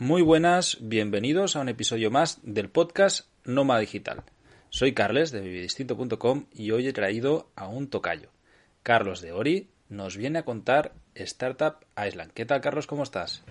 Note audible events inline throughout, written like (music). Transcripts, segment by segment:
Muy buenas, bienvenidos a un episodio más del podcast Nómada Digital. Soy Carles de vividistinto.com y hoy he traído a un tocayo. Carlos de Ori nos viene a contar Startup Island. ¿Qué tal, Carlos? ¿Cómo estás?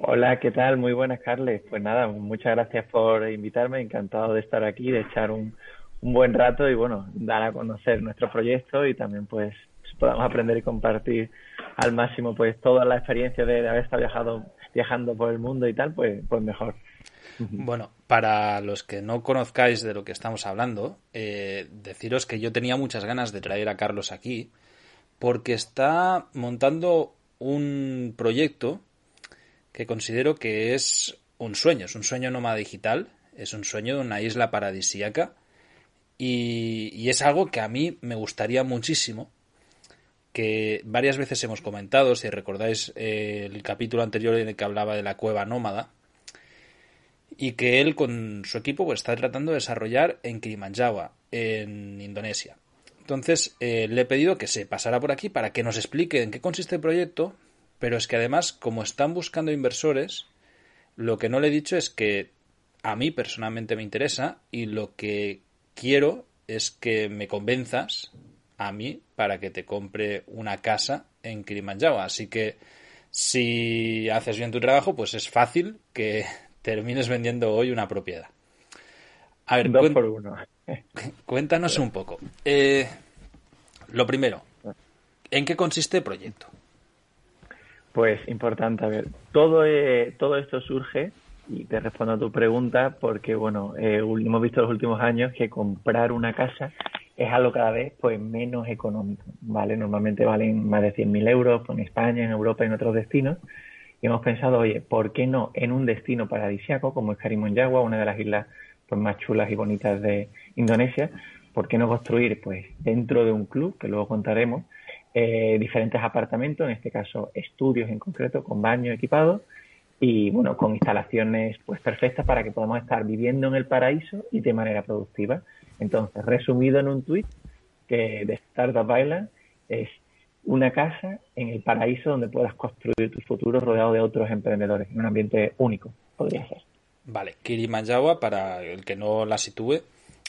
Hola, ¿qué tal? Muy buenas, Carles. Pues nada, muchas gracias por invitarme. Encantado de estar aquí, de echar un, un buen rato y bueno, dar a conocer nuestro proyecto y también pues podamos aprender y compartir al máximo pues toda la experiencia de, haber estado viajado, viajando por el mundo y tal, pues, pues mejor. (laughs) Bueno, para los que no conozcáis de lo que estamos hablando, eh, deciros que yo tenía muchas ganas de traer a Carlos aquí porque está montando un proyecto que considero que es un sueño, es un sueño nómada digital, es un sueño de una isla paradisíaca y, y es algo que a mí me gustaría muchísimo que varias veces hemos comentado, si recordáis eh, el capítulo anterior en el que hablaba de la cueva nómada, y que él con su equipo pues, está tratando de desarrollar en Kilimanjaro, en Indonesia. Entonces eh, le he pedido que se pasara por aquí para que nos explique en qué consiste el proyecto, pero es que además, como están buscando inversores, lo que no le he dicho es que a mí personalmente me interesa y lo que quiero es que me convenzas a mí para que te compre una casa en Kilimanjaro. Así que si haces bien tu trabajo, pues es fácil que (laughs) termines vendiendo hoy una propiedad. A ver, Dos por uno. (laughs) cuéntanos un poco. Eh, lo primero, ¿en qué consiste el proyecto? Pues importante, a ver, todo, eh, todo esto surge, y te respondo a tu pregunta, porque bueno, eh, hemos visto en los últimos años que comprar una casa es algo cada vez pues menos económico, ¿vale? Normalmente valen más de 100.000 euros pues, en España, en Europa y en otros destinos. Y hemos pensado, oye, ¿por qué no en un destino paradisiaco como es Karimunjawa, una de las islas pues, más chulas y bonitas de Indonesia? ¿Por qué no construir pues dentro de un club, que luego contaremos, eh, diferentes apartamentos, en este caso estudios en concreto, con baño equipado y bueno, con instalaciones pues perfectas para que podamos estar viviendo en el paraíso y de manera productiva. Entonces, resumido en un tweet que de Startup Island es una casa en el paraíso donde puedas construir tu futuro rodeado de otros emprendedores, en un ambiente único, podría ser. Vale, Kirimanjawa, para el que no la sitúe,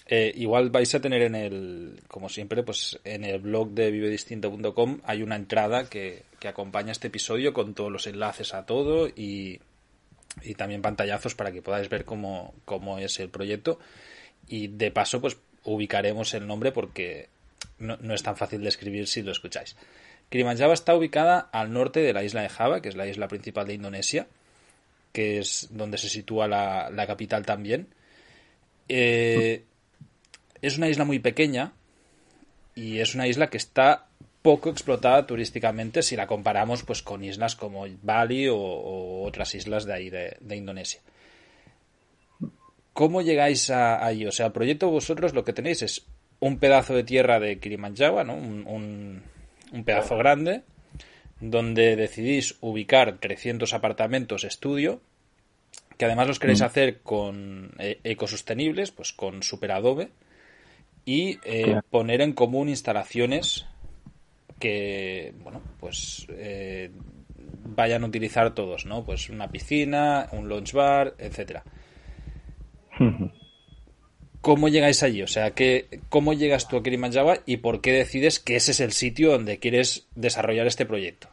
eh, igual vais a tener en el, como siempre, pues en el blog de vivedistinto.com hay una entrada que, que, acompaña este episodio con todos los enlaces a todo y, y también pantallazos para que podáis ver cómo, cómo es el proyecto y de paso pues ubicaremos el nombre porque no, es tan fácil de escribir si lo escucháis. Kilimanjaro está ubicada al norte de la isla de Java, que es la isla principal de Indonesia, que es donde se sitúa la, capital también. Eh, es una isla muy pequeña y es una isla que está poco explotada turísticamente si la comparamos pues con islas como Bali o, otras islas de ahí de Indonesia. ¿Cómo llegáis a, ahí? O sea, el proyecto vosotros lo que tenéis es un pedazo de tierra de Kilimanjaro, ¿no? Un, pedazo grande, donde decidís ubicar 300 apartamentos estudio, que además los queréis mm. hacer con eh, ecosostenibles, pues con superadobe, y eh, poner en común instalaciones que, bueno, pues eh, vayan a utilizar todos, ¿no? Pues una piscina, un lunch bar, etcétera. ¿Cómo llegáis allí? O sea, ¿qué, ¿cómo llegas tú a Kilimanjaro y por qué decides que ese es el sitio donde quieres desarrollar este proyecto?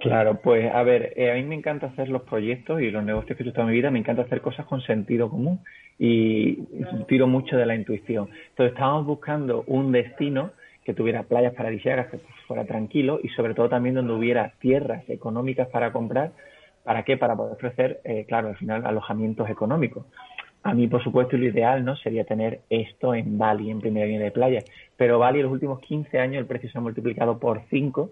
Claro, pues a ver, eh, a mí me encanta hacer los proyectos y los negocios que he hecho toda mi vida, me encanta hacer cosas con sentido común y tiro mucho de la intuición. Entonces estábamos buscando un destino que tuviera playas paradisíacas, que fuera tranquilo y sobre todo también donde hubiera tierras económicas para comprar. ¿Para qué? Para poder ofrecer, eh, claro, al final alojamientos económicos. A mí, por supuesto, lo ideal no sería tener esto en Bali, en primera línea de playa. Pero Bali, en los últimos 15 años, el precio se ha multiplicado por 5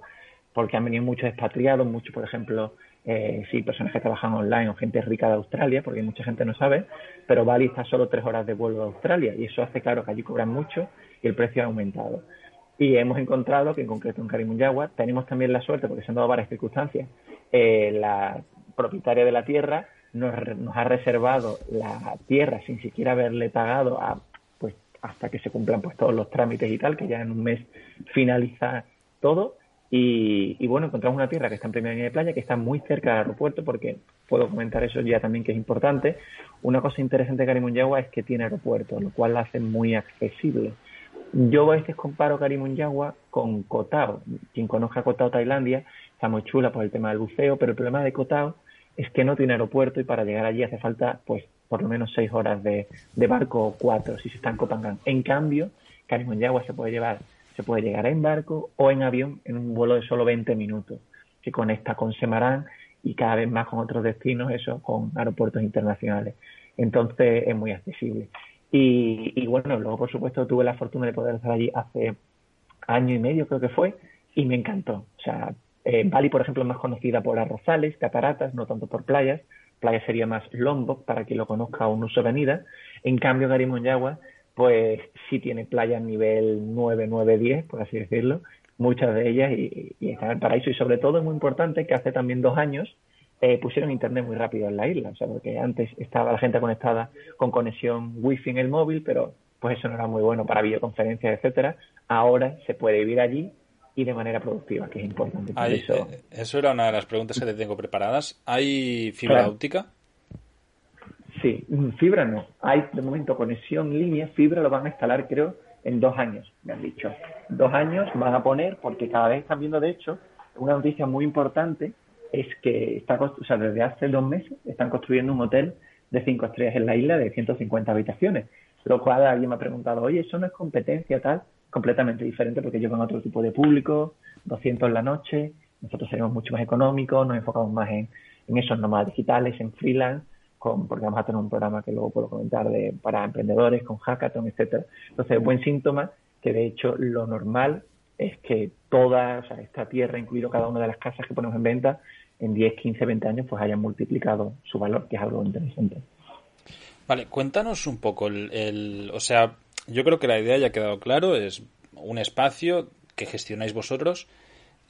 porque han venido muchos expatriados, muchos, por ejemplo, eh, sí, personas que trabajan online o gente rica de Australia, porque mucha gente no sabe, pero Bali está solo tres horas de vuelo de Australia y eso hace, claro, que allí cobran mucho y el precio ha aumentado. Y hemos encontrado que, en concreto en Karimunjawa, tenemos también la suerte, porque se han dado varias circunstancias, eh, la propietaria de la tierra nos, ha reservado la tierra sin siquiera haberle pagado a, pues hasta que se cumplan pues todos los trámites y tal, que ya en un mes finaliza todo Y, bueno, encontramos una tierra que está en primera línea de playa, que está muy cerca del aeropuerto, porque puedo comentar eso ya también que es importante. Una cosa interesante de Karimunyawa es que tiene aeropuerto, lo cual la hace muy accesible. Yo a veces comparo Karimunyawa con Kotao. Quien conozca Kotao, Tailandia, está muy chula por el tema del buceo, pero el problema de Kotao es que no tiene aeropuerto y para llegar allí hace falta, pues, por lo menos seis horas de, barco o cuatro si se está en Copangan. En cambio, Karimunyawa se puede llevar se puede llegar en barco o en avión en un vuelo de solo 20 minutos, que conecta con Semarán y cada vez más con otros destinos, eso con aeropuertos internacionales. Entonces es muy accesible. Y, bueno, luego por supuesto tuve la fortuna de poder estar allí hace año y medio creo que fue y me encantó. O sea, eh, Bali por ejemplo es más conocida por arrozales, cataratas, no tanto por playas. Playa sería más Lombok para quien lo conozca un uso venida. En cambio Garimonjagua pues sí tiene playas nivel 9, 9, 10, por así decirlo, muchas de ellas y, están en el paraíso. Y sobre todo es muy importante que hace también dos años eh, pusieron internet muy rápido en la isla, o sea, porque antes estaba la gente conectada con conexión wifi en el móvil, pero pues eso no era muy bueno para videoconferencias, etcétera. Ahora se puede vivir allí y de manera productiva, que es importante. eso... Eh, eso era una de las preguntas que te tengo preparadas. ¿Hay fibra óptica? Sí, mm, fibra no. Hay de momento conexión línea, fibra lo van a instalar creo en dos años, me han dicho. Dos años van a poner, porque cada vez están viendo, de hecho, una noticia muy importante es que está, o sea, desde hace dos meses están construyendo un hotel de cinco estrellas en la isla de 150 habitaciones. Lo cual alguien me ha preguntado, oye, eso no es competencia tal, completamente diferente porque llevan otro tipo de público, 200 en la noche, nosotros seremos mucho más económicos, nos enfocamos más en, en esos nómadas digitales, en freelance, porque vamos a tener un programa que luego puedo comentar de, para emprendedores, con hackathon, etcétera. Entonces, buen síntoma que de hecho lo normal es que toda esta tierra, incluido cada una de las casas que ponemos en venta, en 10, 15, 20 años, pues hayan multiplicado su valor, que es algo interesante. Vale, cuéntanos un poco el, o sea, yo creo que la idea ya ha quedado claro, es un espacio que gestionáis vosotros,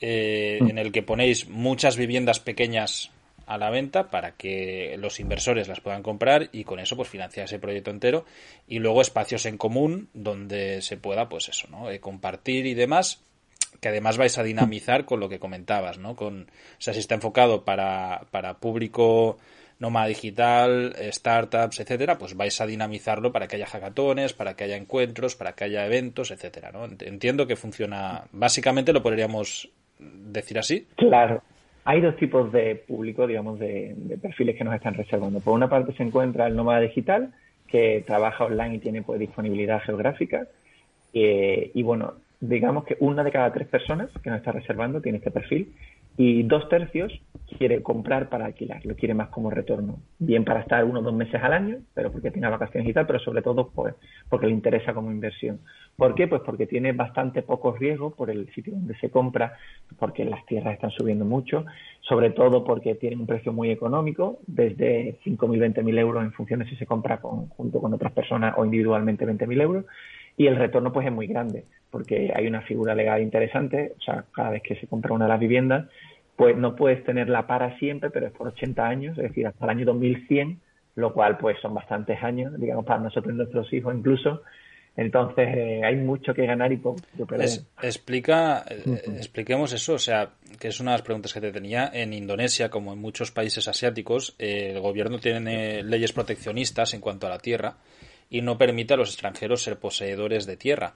eh, mm. en el que ponéis muchas viviendas pequeñas a la venta para que los inversores las puedan comprar y con eso pues financiar ese proyecto entero y luego espacios en común donde se pueda pues eso, ¿no? Eh, compartir y demás que además vais a dinamizar con lo que comentabas, ¿no? Con, o sea, si está enfocado para, para público nómada digital, startups, etcétera, pues vais a dinamizarlo para que haya hackatones, para que haya encuentros, para que haya eventos, etcétera, ¿no? Entiendo que funciona, básicamente lo podríamos decir así. Claro, hay dos tipos de público, digamos, de, perfiles que nos están reservando. Por una parte se encuentra el nómada digital, que trabaja online y tiene pues, disponibilidad geográfica. Eh, y bueno, digamos que una de cada tres personas que nos está reservando tiene este perfil y dos tercios quiere comprar para alquilar, lo quiere más como retorno, bien para estar uno o dos meses al año, pero porque tiene vacaciones y tal, pero sobre todo pues, porque le interesa como inversión. ¿Por qué? Pues porque tiene bastante poco riesgo por el sitio donde se compra, porque las tierras están subiendo mucho, sobre todo porque tiene un precio muy económico, desde 5.000, 20.000 euros en función de si se compra junto con otras personas o individualmente 20.000 euros, y el retorno pues es muy grande, porque hay una figura legal interesante, o sea, cada vez que se compra una de las viviendas, pues no puedes tenerla para siempre, pero es por 80 años, es decir, hasta el año 2100, lo cual pues son bastantes años, digamos, para nosotros y nuestros hijos incluso. Entonces eh, hay mucho que ganar y poco que perder. explica, eh, expliquemos eso, o sea, que es una de las preguntas que te tenía. En Indonesia, como en muchos países asiáticos, eh, el gobierno tiene leyes proteccionistas en cuanto a la tierra y no permite a los extranjeros ser poseedores de tierra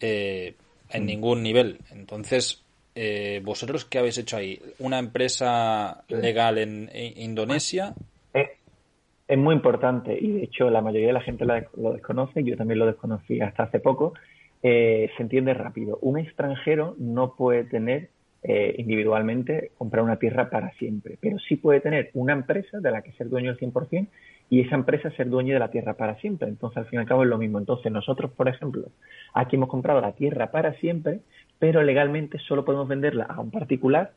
en mm. ningún nivel. Entonces, eh, ¿vosotros qué habéis hecho ahí? ¿Una empresa legal en, Indonesia? Es, muy importante y de hecho la mayoría de la gente lo desconoce, yo también lo desconocí hasta hace poco. Eh, se entiende rápido. Un extranjero no puede tener eh, individualmente comprar una tierra para siempre, pero sí puede tener una empresa de la que ser dueño al 100% y esa empresa ser dueño de la tierra para siempre. Entonces, al fin y al cabo es lo mismo. Entonces, nosotros, por ejemplo, aquí hemos comprado la tierra para siempre, pero legalmente solo podemos venderla a un particular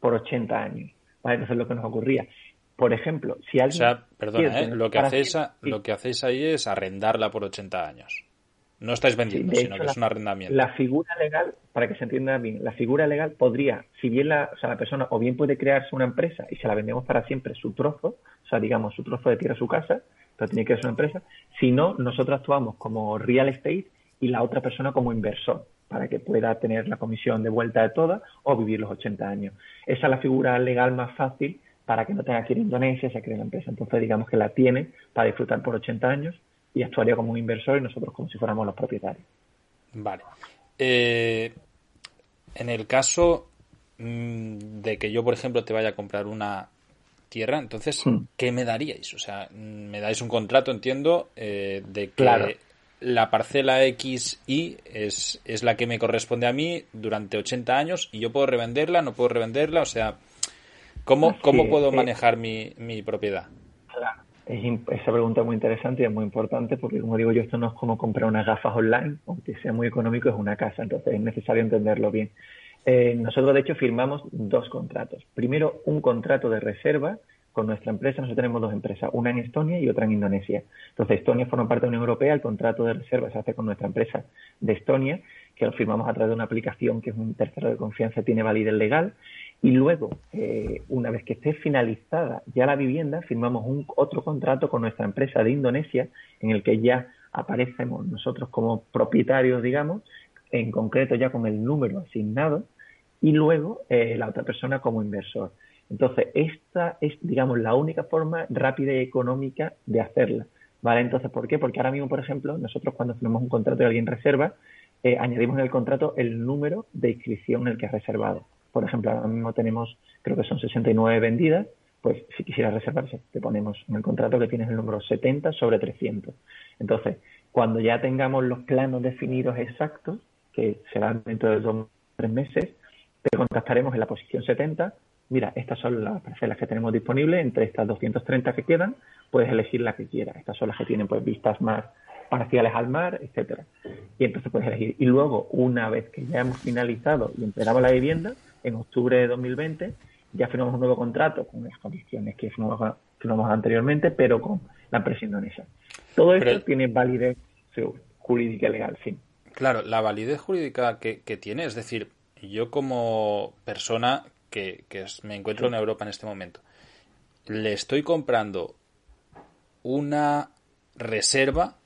por 80 años. ¿vale? Entonces, lo que nos ocurría. Por ejemplo, si alguien. O sea, perdona, ¿eh? lo, que hacéis, lo que hacéis ahí es arrendarla por 80 años. No estáis vendiendo, sino que es un arrendamiento. La figura legal, para que se entienda bien, la figura legal podría, si bien la, o sea, la persona o bien puede crearse una empresa y se la vendemos para siempre su trozo, o sea, digamos, su trozo de tierra, su casa, pero tiene que ser una empresa, si no, nosotros actuamos como real estate y la otra persona como inversor para que pueda tener la comisión de vuelta de toda o vivir los 80 años. Esa es la figura legal más fácil para que no tenga que ir a Indonesia, se cree la empresa. Entonces, digamos que la tiene para disfrutar por 80 años y actuaría como un inversor y nosotros como si fuéramos los propietarios. Vale. Eh, en el caso mm, de que yo, por ejemplo, te vaya a comprar una tierra, entonces, hmm. ¿qué me daríais? O sea, me dais un contrato, entiendo, eh, de que la parcela XY es, es la que me corresponde a mí durante 80 años y yo puedo revenderla, no puedo revenderla, o sea, ¿cómo, cómo puedo eh, manejar mi, mi propiedad? Es, esa pregunta es muy interesante y es muy importante porque, como digo yo, esto no es como comprar unas gafas online, aunque sea muy económico, es una casa, entonces es necesario entenderlo bien. Eh, nosotros, de hecho, firmamos dos contratos. Primero, un contrato de reserva con nuestra empresa. Nosotros tenemos dos empresas, una en Estonia y otra en Indonesia. Entonces, Estonia forma parte de la Unión Europea, el contrato de reserva se hace con nuestra empresa de Estonia, que lo firmamos a través de una aplicación que es un tercero de confianza, tiene validez legal. Y luego, eh, una vez que esté finalizada ya la vivienda, firmamos un otro contrato con nuestra empresa de Indonesia, en el que ya aparecemos nosotros como propietarios, digamos, en concreto ya con el número asignado, y luego eh, la otra persona como inversor. Entonces, esta es, digamos, la única forma rápida y económica de hacerla. ¿Vale? Entonces, ¿por qué? Porque ahora mismo, por ejemplo, nosotros cuando firmamos un contrato y alguien reserva, eh, añadimos en el contrato el número de inscripción en el que ha reservado. Por ejemplo, ahora mismo tenemos, creo que son 69 vendidas, pues si quisieras reservarse, te ponemos en el contrato que tienes el número 70 sobre 300. Entonces, cuando ya tengamos los planos definidos exactos, que serán dentro de dos o tres meses, te contactaremos en la posición 70 mira, estas son las parcelas que tenemos disponibles, entre estas 230 que quedan, puedes elegir la que quieras. Estas son las que tienen pues vistas más parciales al mar, etcétera. Y entonces puedes elegir. Y luego, una vez que ya hemos finalizado y entregamos la vivienda, en octubre de 2020, ya firmamos un nuevo contrato con las condiciones que firmamos, anteriormente, pero con la empresa indonesia. Todo esto tiene validez jurídica y legal, sí. Claro, la validez jurídica que, que tiene, es decir, yo como persona que, me encuentro en Europa en este momento, le estoy comprando una reserva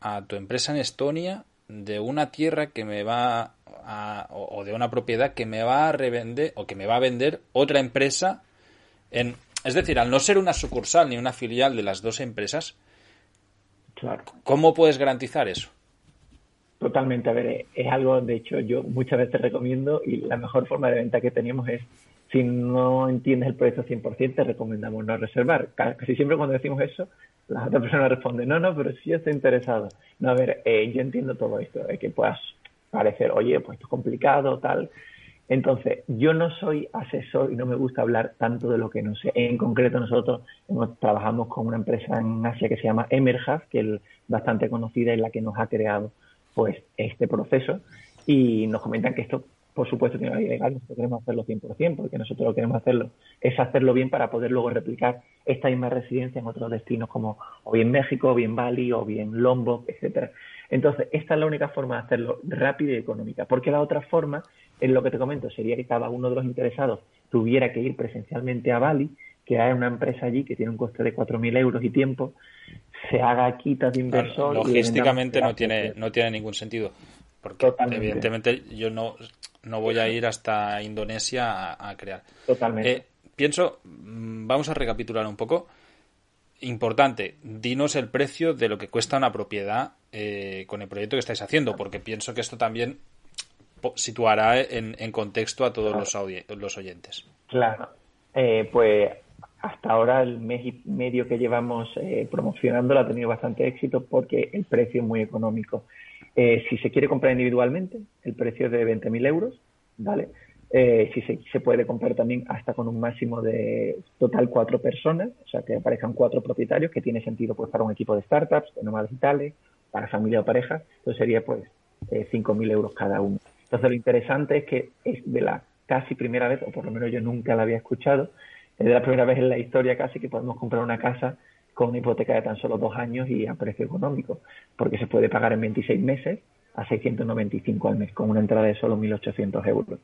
a tu empresa en Estonia de una tierra que me va a, o, de una propiedad que me va a revender o que me va a vender otra empresa en es decir, al no ser una sucursal ni una filial de las dos empresas, claro. ¿cómo puedes garantizar eso? Totalmente, a ver, es algo, de hecho, yo muchas veces recomiendo y la mejor forma de venta que tenemos es si no entiendes el proyecto 100%, te recomendamos no reservar. Casi siempre cuando decimos eso, la otra persona responde, no, no, pero sí estoy interesado. No, a ver, eh, yo entiendo todo esto, de que puedas parecer, oye, pues esto es complicado, tal. Entonces, yo no soy asesor y no me gusta hablar tanto de lo que no sé. En concreto, nosotros trabajamos con una empresa en Asia que se llama Emerhaz, que es bastante conocida y la que nos ha creado pues este proceso. Y nos comentan que esto por supuesto tiene una ley legal, nosotros queremos hacerlo 100%, porque nosotros lo que queremos hacerlo es hacerlo bien para poder luego replicar esta misma residencia en otros destinos como o bien México, o bien Bali, o bien Lombok, etcétera. Entonces, esta es la única forma de hacerlo rápido y económica, porque la otra forma, en lo que te comento, sería que cada uno de los interesados tuviera que ir presencialmente a Bali, que hay una empresa allí que tiene un coste de 4.000 euros y tiempo, se haga quitas de inversor. logísticamente no tiene, no tiene ningún sentido. Porque evidentemente yo no, no voy a ir hasta Indonesia a, crear. Totalmente. Eh, pienso, mm, vamos a recapitular un poco. Importante, dinos el precio de lo que cuesta una propiedad eh, con el proyecto que estáis haciendo, porque pienso que esto también situará en, contexto a todos los, los oyentes. Claro, eh, pues hasta ahora el mes y medio que llevamos promocionando ha tenido bastante éxito porque el precio es muy económico. Eh, si se quiere comprar individualmente, el precio es de 20.000 euros, ¿vale? Eh, si se, puede comprar también hasta con un máximo de total cuatro personas, o sea, que aparezcan cuatro propietarios, que tiene sentido pues para un equipo de startups, de nómadas digitales, para familia o pareja, entonces sería pues eh, 5.000 euros cada uno. Entonces lo interesante es que es de la casi primera vez, o por lo menos yo nunca la había escuchado, es de la primera vez en la historia casi que podemos comprar una casa con una hipoteca de tan solo dos años y a precio económico, porque se puede pagar en 26 meses a 695 al mes, con una entrada de solo 1.800 euros.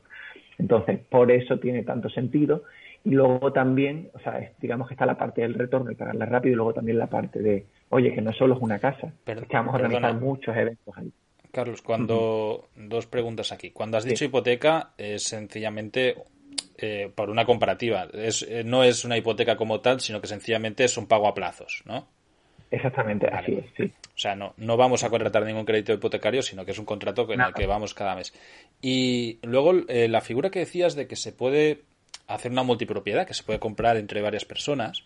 Entonces, por eso tiene tanto sentido. Y luego también, o sea, digamos que está la parte del retorno y pagarla rápido, y luego también la parte de, oye, que no solo es una casa, pero, es que vamos a organizar muchos eventos ahí. Carlos, cuando. Dos preguntas aquí. Cuando has dicho hipoteca, es sencillamente eh, por una comparativa. Es, eh, no es una hipoteca como tal, sino que sencillamente es un pago a plazos, ¿no? Exactamente, así es, sí. O sea, no, no vamos a contratar ningún crédito hipotecario, sino que es un contrato en el que vamos cada mes. Y luego eh, la figura que decías de que se puede hacer una multipropiedad, que se puede comprar entre varias personas,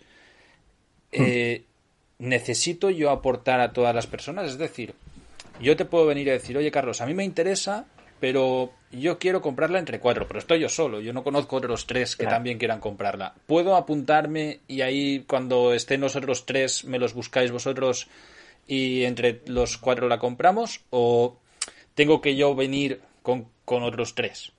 hmm. ¿necesito yo aportar a todas las personas? Es decir, yo te puedo venir a decir, oye Carlos, a mí me interesa pero yo quiero comprarla entre cuatro, pero estoy yo solo, yo no conozco otros tres que también quieran comprarla. ¿Puedo apuntarme y ahí cuando estén los otros tres me los buscáis vosotros y entre los cuatro la compramos? ¿O tengo que yo venir con, con otros tres?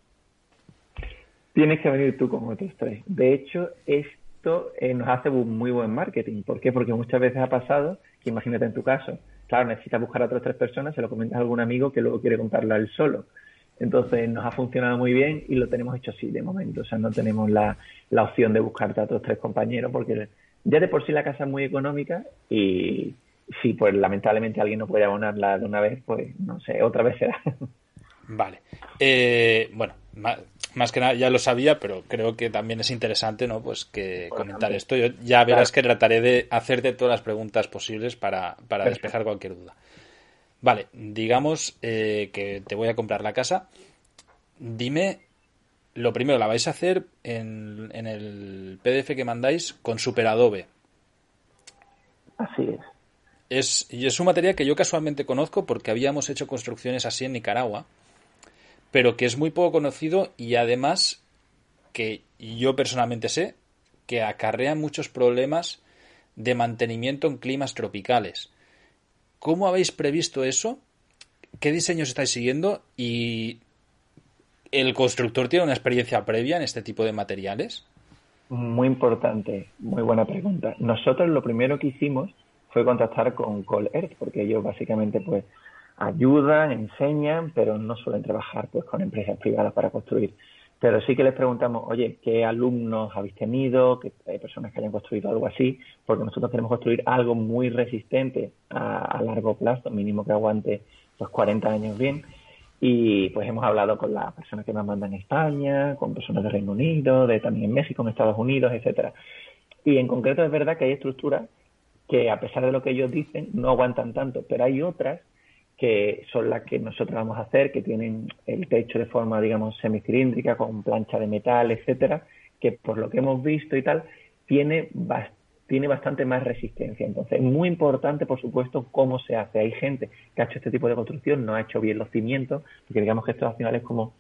Tienes que venir tú con otros tres. De hecho, esto eh, nos hace un muy buen marketing. ¿Por qué? Porque muchas veces ha pasado, que imagínate en tu caso, claro, necesitas buscar a otras tres personas, se lo comentas a algún amigo que luego quiere comprarla él solo. Entonces nos ha funcionado muy bien y lo tenemos hecho así de momento. O sea, no tenemos la, la opción de buscarte a otros tres compañeros porque ya de por sí la casa es muy económica y si pues lamentablemente alguien no puede abonarla de una vez, pues no sé, otra vez será. Vale. Eh, bueno, más, que nada ya lo sabía, pero creo que también es interesante, ¿no? Pues que comentar esto. Yo ya verás que trataré de hacerte todas las preguntas posibles para, para despejar cualquier duda. Vale, digamos eh, que te voy a comprar la casa. Dime, lo primero, la vais a hacer en, en el PDF que mandáis con Superadobe. Así es. Es, y es un material que yo casualmente conozco porque habíamos hecho construcciones así en Nicaragua, pero que es muy poco conocido y además que yo personalmente sé que acarrea muchos problemas de mantenimiento en climas tropicales. ¿Cómo habéis previsto eso? ¿Qué diseños estáis siguiendo? ¿Y el constructor tiene una experiencia previa en este tipo de materiales? Muy importante, muy buena pregunta. Nosotros lo primero que hicimos fue contactar con Call Earth, porque ellos básicamente pues ayudan, enseñan, pero no suelen trabajar pues con empresas privadas para construir. Pero sí que les preguntamos, oye, ¿qué alumnos habéis tenido? ¿Qué hay personas que hayan construido algo así? Porque nosotros queremos construir algo muy resistente a, largo plazo, mínimo que aguante los 40 años bien. Y pues hemos hablado con las personas que más mandan en España, con personas de Reino Unido, de también en México, en Estados Unidos, etcétera. Y en concreto es verdad que hay estructuras que a pesar de lo que ellos dicen no aguantan tanto, pero hay otras que son las que nosotros vamos a hacer, que tienen el techo de forma, digamos, semicilíndrica, con plancha de metal, etcétera, que por lo que hemos visto y tal, tiene, tiene bastante más resistencia. Entonces, es muy importante, por supuesto, cómo se hace. Hay gente que ha hecho este tipo de construcción, no ha hecho bien los cimientos, porque digamos que esto al final es como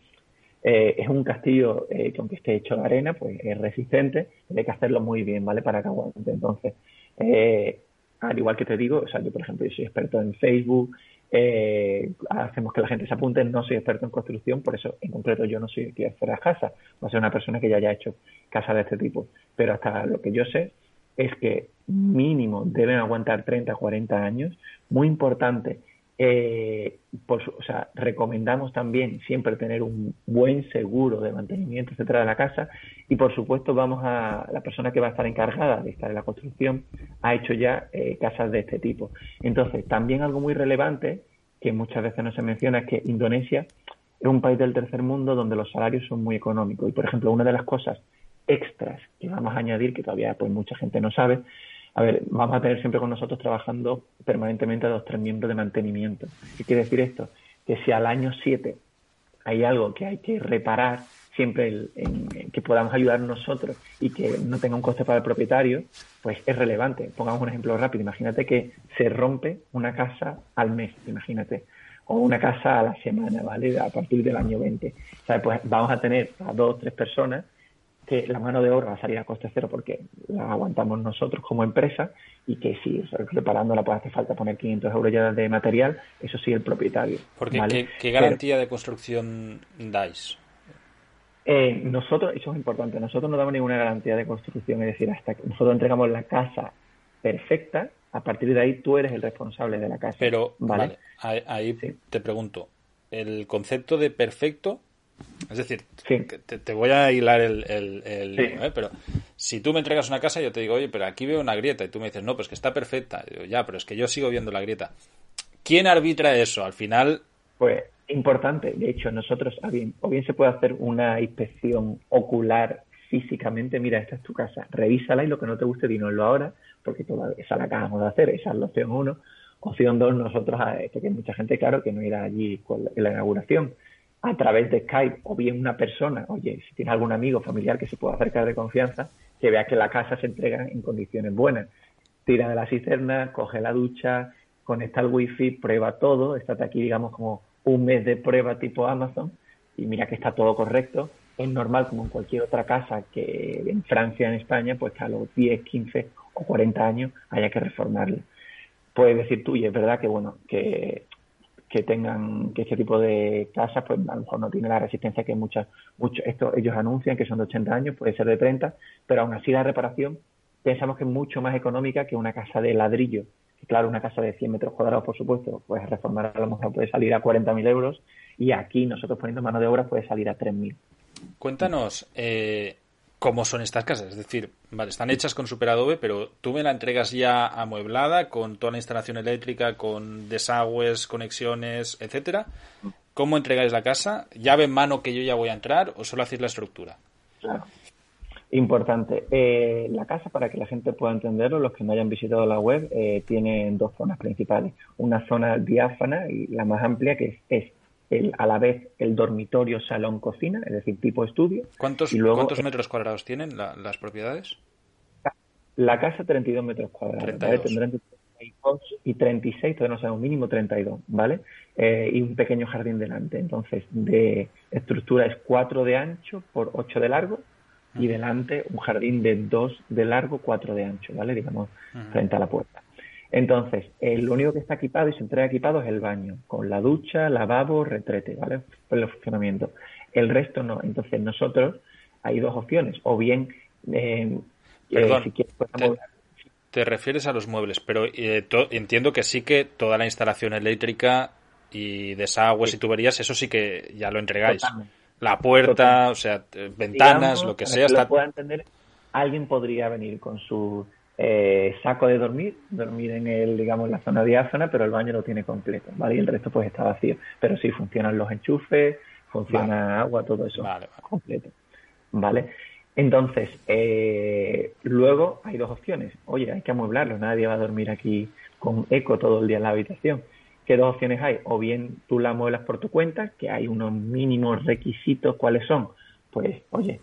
eh, es un castillo eh, que aunque esté hecho de arena, pues es resistente, hay que hacerlo muy bien, ¿vale? Para que aguante. Entonces, eh, al igual que te digo, o sea, yo por ejemplo, yo soy experto en Facebook, eh, hacemos que la gente se apunte. No soy experto en construcción, por eso en concreto yo no soy el que hacer las casas. Va a ser una persona que ya haya hecho casas de este tipo. Pero hasta lo que yo sé es que mínimo deben aguantar 30, 40 años. Muy importante eh, o sea, recomendamos también siempre tener un buen seguro de mantenimiento, etcétera, de la casa. Y por supuesto, vamos a la persona que va a estar encargada de estar en la construcción ha hecho ya eh, casas de este tipo. Entonces, también algo muy relevante que muchas veces no se menciona es que Indonesia es un país del tercer mundo donde los salarios son muy económicos. Y por ejemplo, una de las cosas extras que vamos a añadir, que todavía pues mucha gente no sabe, a ver, vamos a tener siempre con nosotros trabajando permanentemente a los tres miembros de mantenimiento. ¿Qué quiere decir esto? Que si al año 7 hay algo que hay que reparar, siempre en, que podamos ayudar nosotros y que no tenga un coste para el propietario, pues es relevante. Pongamos un ejemplo rápido. Imagínate que se rompe una casa al mes, imagínate, o una casa a la semana, ¿vale? A partir del año 20. O pues vamos a tener a dos o tres personas que la mano de obra va a salir a coste cero porque la aguantamos nosotros como empresa y que si preparándola pues hace falta poner 500 euros ya de material, eso sí el propietario. Porque ¿qué, garantía de construcción dais? Eh, nosotros, eso es importante, nosotros no damos ninguna garantía de construcción, es decir, hasta que nosotros entregamos la casa perfecta, a partir de ahí tú eres el responsable de la casa. Pero, vale, ahí, te pregunto, ¿el concepto de perfecto es decir, te, voy a hilar el, el, ¿eh? pero si tú me entregas una casa, yo te digo, oye, pero aquí veo una grieta, y tú me dices, no, pues que está perfecta. digo, ya, pero es que yo sigo viendo la grieta. ¿Quién arbitra eso? Al final, Pues importante, de hecho, nosotros, o bien, o bien se puede hacer una inspección ocular físicamente, mira, esta es tu casa, revísala y lo que no te guste, dínoslo ahora, porque toda esa la acabamos de hacer, esa es la opción uno. Opción dos, nosotros, que hay mucha gente, claro, que no irá allí en la inauguración, a través de Skype o bien una persona, oye, si tienes algún amigo familiar que se pueda acercar de confianza, que vea que la casa se entrega en condiciones buenas. Tira de la cisterna, coge la ducha, conecta el wifi, prueba todo, estate aquí, digamos, como un mes de prueba tipo Amazon y mira que está todo correcto. Es normal, como en cualquier otra casa que en Francia, en España, pues que a los 10, 15 o 40 años haya que reformarlo. Puedes decir tú, y es verdad que, bueno, que que tengan que ese tipo de casas pues a lo mejor no tiene la resistencia que muchas muchos esto ellos anuncian que son de 80 años puede ser de 30 pero aún así la reparación pensamos que es mucho más económica que una casa de ladrillo. Claro una casa de 100 metros cuadrados por supuesto pues reformar a lo mejor puede salir a 40.000 euros y aquí nosotros poniendo mano de obra puede salir a 3.000 cuéntanos eh, cómo son estas casas. Es decir, vale, están hechas con Super Adobe, pero tú me la entregas ya amueblada, con toda la instalación eléctrica, con desagües, conexiones, etcétera. ¿Cómo entregáis la casa? ¿Llave en mano que yo ya voy a entrar o solo hacéis la estructura? Claro. Importante. Eh, la casa, para que la gente pueda entenderlo, los que no hayan visitado la web, eh, tiene dos zonas principales. Una zona diáfana y la más amplia, que es a la vez el dormitorio, salón, cocina, es decir, tipo estudio. ¿Cuántos, ¿cuántos metros cuadrados tienen las propiedades? La casa 32 metros cuadrados. 32. Tendrán 32 y 36, todavía no sabemos, mínimo 32, ¿vale? Eh, y un pequeño jardín delante. Entonces, de estructura es 4 de ancho por 8 de largo y delante un jardín de 2 de largo, 4 de ancho, ¿vale? Digamos, frente a la puerta. Entonces, el lo único que está equipado y se entrega equipado es el baño, con la ducha, lavabo, retrete, ¿vale? Por el funcionamiento. El resto no. Entonces, nosotros hay dos opciones. O bien, eh, eh si quieres, te, refieres a los muebles, pero eh, entiendo que sí que toda la instalación eléctrica y desagües y tuberías, eso sí que ya lo entregáis. La puerta, o sea, ventanas, lo que sea. Lo pueda entender, alguien podría venir con su eh, saco de dormir, dormir en el, digamos, la zona diáfana, pero el baño lo tiene completo, ¿vale? Y el resto pues está vacío. Pero sí funcionan los enchufes, funciona agua, todo eso completo, ¿vale? Entonces, eh, luego hay dos opciones. Oye, hay que amueblarlo, nadie va a dormir aquí con eco todo el día en la habitación. ¿Qué dos opciones hay? O bien tú la amueblas por tu cuenta, que hay unos mínimos requisitos, ¿cuáles son? Pues, oye,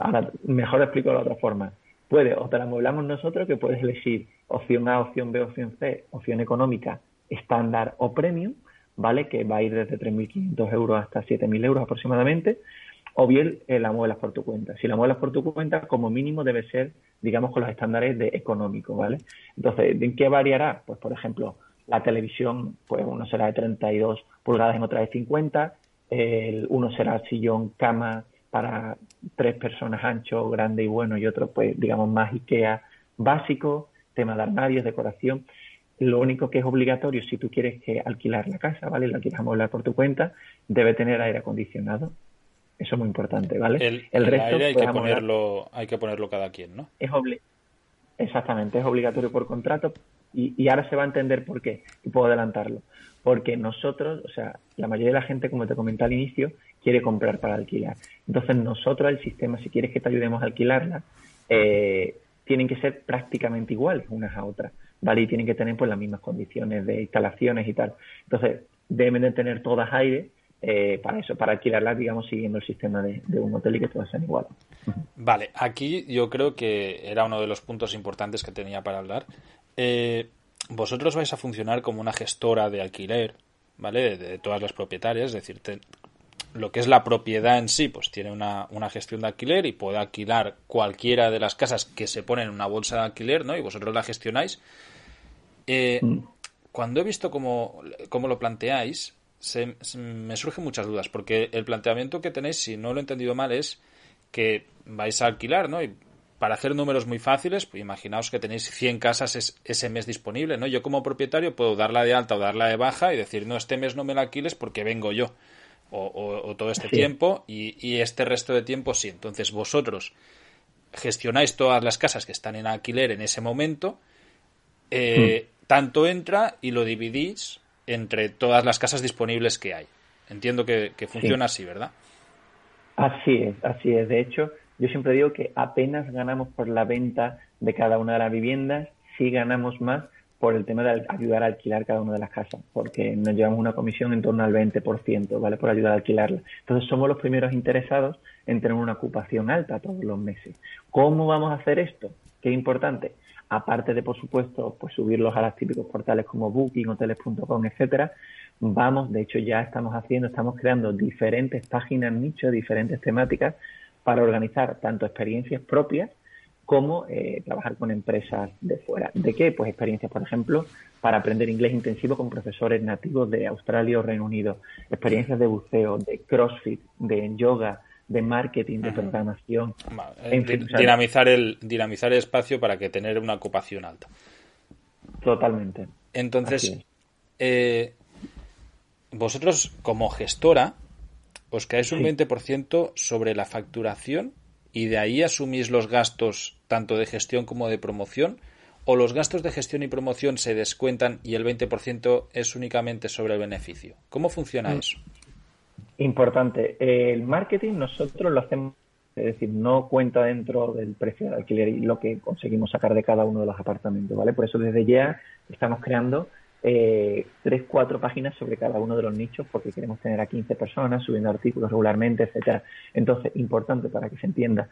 ahora mejor explico de la otra forma puede o te la amueblamos nosotros, que puedes elegir opción A, opción B, opción C, opción económica, estándar o premium, ¿vale? Que va a ir desde 3.500 euros hasta 7.000 euros aproximadamente, o bien eh, la muelas por tu cuenta. Si la muelas por tu cuenta, como mínimo debe ser, digamos, con los estándares de económico, ¿vale? Entonces, ¿en qué variará? Pues, por ejemplo, la televisión, pues uno será de 32 pulgadas en otra de 50, el, uno será sillón, cama, para tres personas ancho, grande y bueno, y otro, pues, digamos, más IKEA básico, tema de armarios, decoración. Lo único que es obligatorio si tú quieres que alquilar la casa, ¿vale? La quieres amueblar por tu cuenta, debe tener aire acondicionado. Eso es muy importante, ¿vale? El, resto aire hay que, ponerlo, hay que ponerlo cada quien, ¿no? Es Exactamente, es obligatorio por contrato y, y, ahora se va a entender por qué y puedo adelantarlo. Porque nosotros, o sea, la mayoría de la gente, como te comenté al inicio, quiere comprar para alquilar. Entonces nosotros el sistema, si quieres que te ayudemos a alquilarla, eh, tienen que ser prácticamente iguales unas a otras, ¿vale? Y tienen que tener pues las mismas condiciones de instalaciones y tal. Entonces deben de tener todas aire eh, para eso, para alquilarlas, digamos, siguiendo el sistema de, un hotel y que todas sean iguales. Vale, aquí yo creo que era uno de los puntos importantes que tenía para hablar. Eh, vosotros vais a funcionar como una gestora de alquiler, ¿vale? De, todas las propietarias, es decir, lo que es la propiedad en sí, pues tiene una, gestión de alquiler y puede alquilar cualquiera de las casas que se ponen en una bolsa de alquiler, ¿no? Y vosotros la gestionáis. Eh, mm. Cuando he visto cómo, lo planteáis, se, me surgen muchas dudas, porque el planteamiento que tenéis, si no lo he entendido mal, es que vais a alquilar, ¿no? Y para hacer números muy fáciles, pues imaginaos que tenéis 100 casas ese mes disponible, ¿no? Yo como propietario puedo darla de alta o darla de baja y decir, no, este mes no me la alquiles porque vengo yo o, todo este tiempo y, este resto de tiempo sí. Entonces vosotros gestionáis todas las casas que están en alquiler en ese momento, eh, hmm. tanto entra y lo dividís entre todas las casas disponibles que hay. Entiendo que, funciona así, ¿verdad? Así es, así es. De hecho, yo siempre digo que apenas ganamos por la venta de cada una de las viviendas, sí ganamos más por el tema de ayudar a alquilar cada una de las casas, porque nos llevamos una comisión en torno al 20%, ¿vale? Por ayudar a alquilarla. Entonces somos los primeros interesados en tener una ocupación alta todos los meses. ¿Cómo vamos a hacer esto? Qué importante. Aparte de, por supuesto, pues subirlos a los típicos portales como Booking, hoteles.com, etcétera, vamos, de hecho ya estamos haciendo, estamos creando diferentes páginas nicho, diferentes temáticas para organizar tanto experiencias propias como eh, trabajar con empresas de fuera. ¿De qué? Pues experiencias, por ejemplo, para aprender inglés intensivo con profesores nativos de Australia o Reino Unido, experiencias de buceo, de CrossFit, de yoga, de marketing, de programación. dinamizar, el, dinamizar el espacio para que tener una ocupación alta. Totalmente. Entonces, eh, vosotros como gestora os caes un 20% sobre la facturación y de ahí asumís los gastos tanto de gestión como de promoción o los gastos de gestión y promoción se descuentan y el 20% es únicamente sobre el beneficio. ¿Cómo funciona mm. eso? Importante. El marketing nosotros lo hacemos, es decir, no cuenta dentro del precio del alquiler y lo que conseguimos sacar de cada uno de los apartamentos, ¿vale? Por eso desde ya estamos creando eh, tres, cuatro páginas sobre cada uno de los nichos porque queremos tener a 15 personas subiendo artículos regularmente, etcétera. Entonces, importante para que se entienda,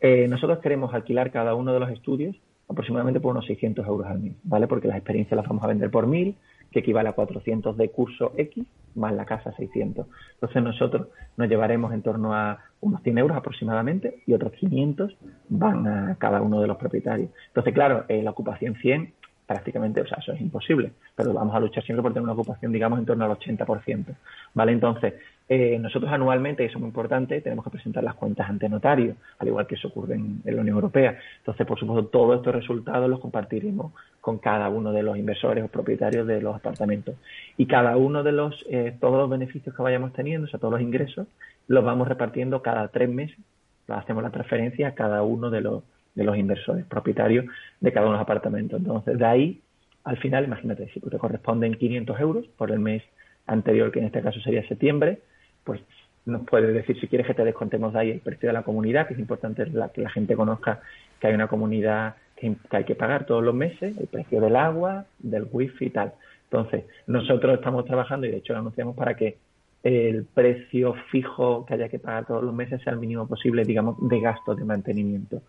eh, nosotros queremos alquilar cada uno de los estudios aproximadamente por unos 600 euros al mes, ¿vale? Porque las experiencias las vamos a vender por 1000, que equivale a 400 de curso X, más la casa 600. Entonces nosotros nos llevaremos en torno a unos 100 euros aproximadamente y otros 500 van a cada uno de los propietarios. Entonces, claro, eh, la ocupación 100 prácticamente, o sea, eso es imposible, pero vamos a luchar siempre por tener una ocupación, digamos, en torno al 80%, ¿vale? Entonces, eh, nosotros anualmente, y eso es muy importante, tenemos que presentar las cuentas ante notario, al igual que eso ocurre en, la Unión Europea. Entonces, por supuesto, todos estos resultados los compartiremos con cada uno de los inversores o propietarios de los apartamentos. Y cada uno de los, eh, todos los beneficios que vayamos teniendo, o sea, todos los ingresos, los vamos repartiendo cada tres meses, hacemos la transferencia a cada uno de los de los inversores propietarios de cada uno de los apartamentos. Entonces, de ahí, al final, imagínate, si te corresponden 500 euros por el mes anterior, que en este caso sería septiembre, pues nos puedes decir si quieres que te descontemos de ahí el precio de la comunidad, que es importante que la gente conozca que hay una comunidad que, hay que pagar todos los meses, el precio del agua, del wifi y tal. Entonces, nosotros estamos trabajando y de hecho lo anunciamos para que el precio fijo que haya que pagar todos los meses sea el mínimo posible, digamos, de gastos de mantenimiento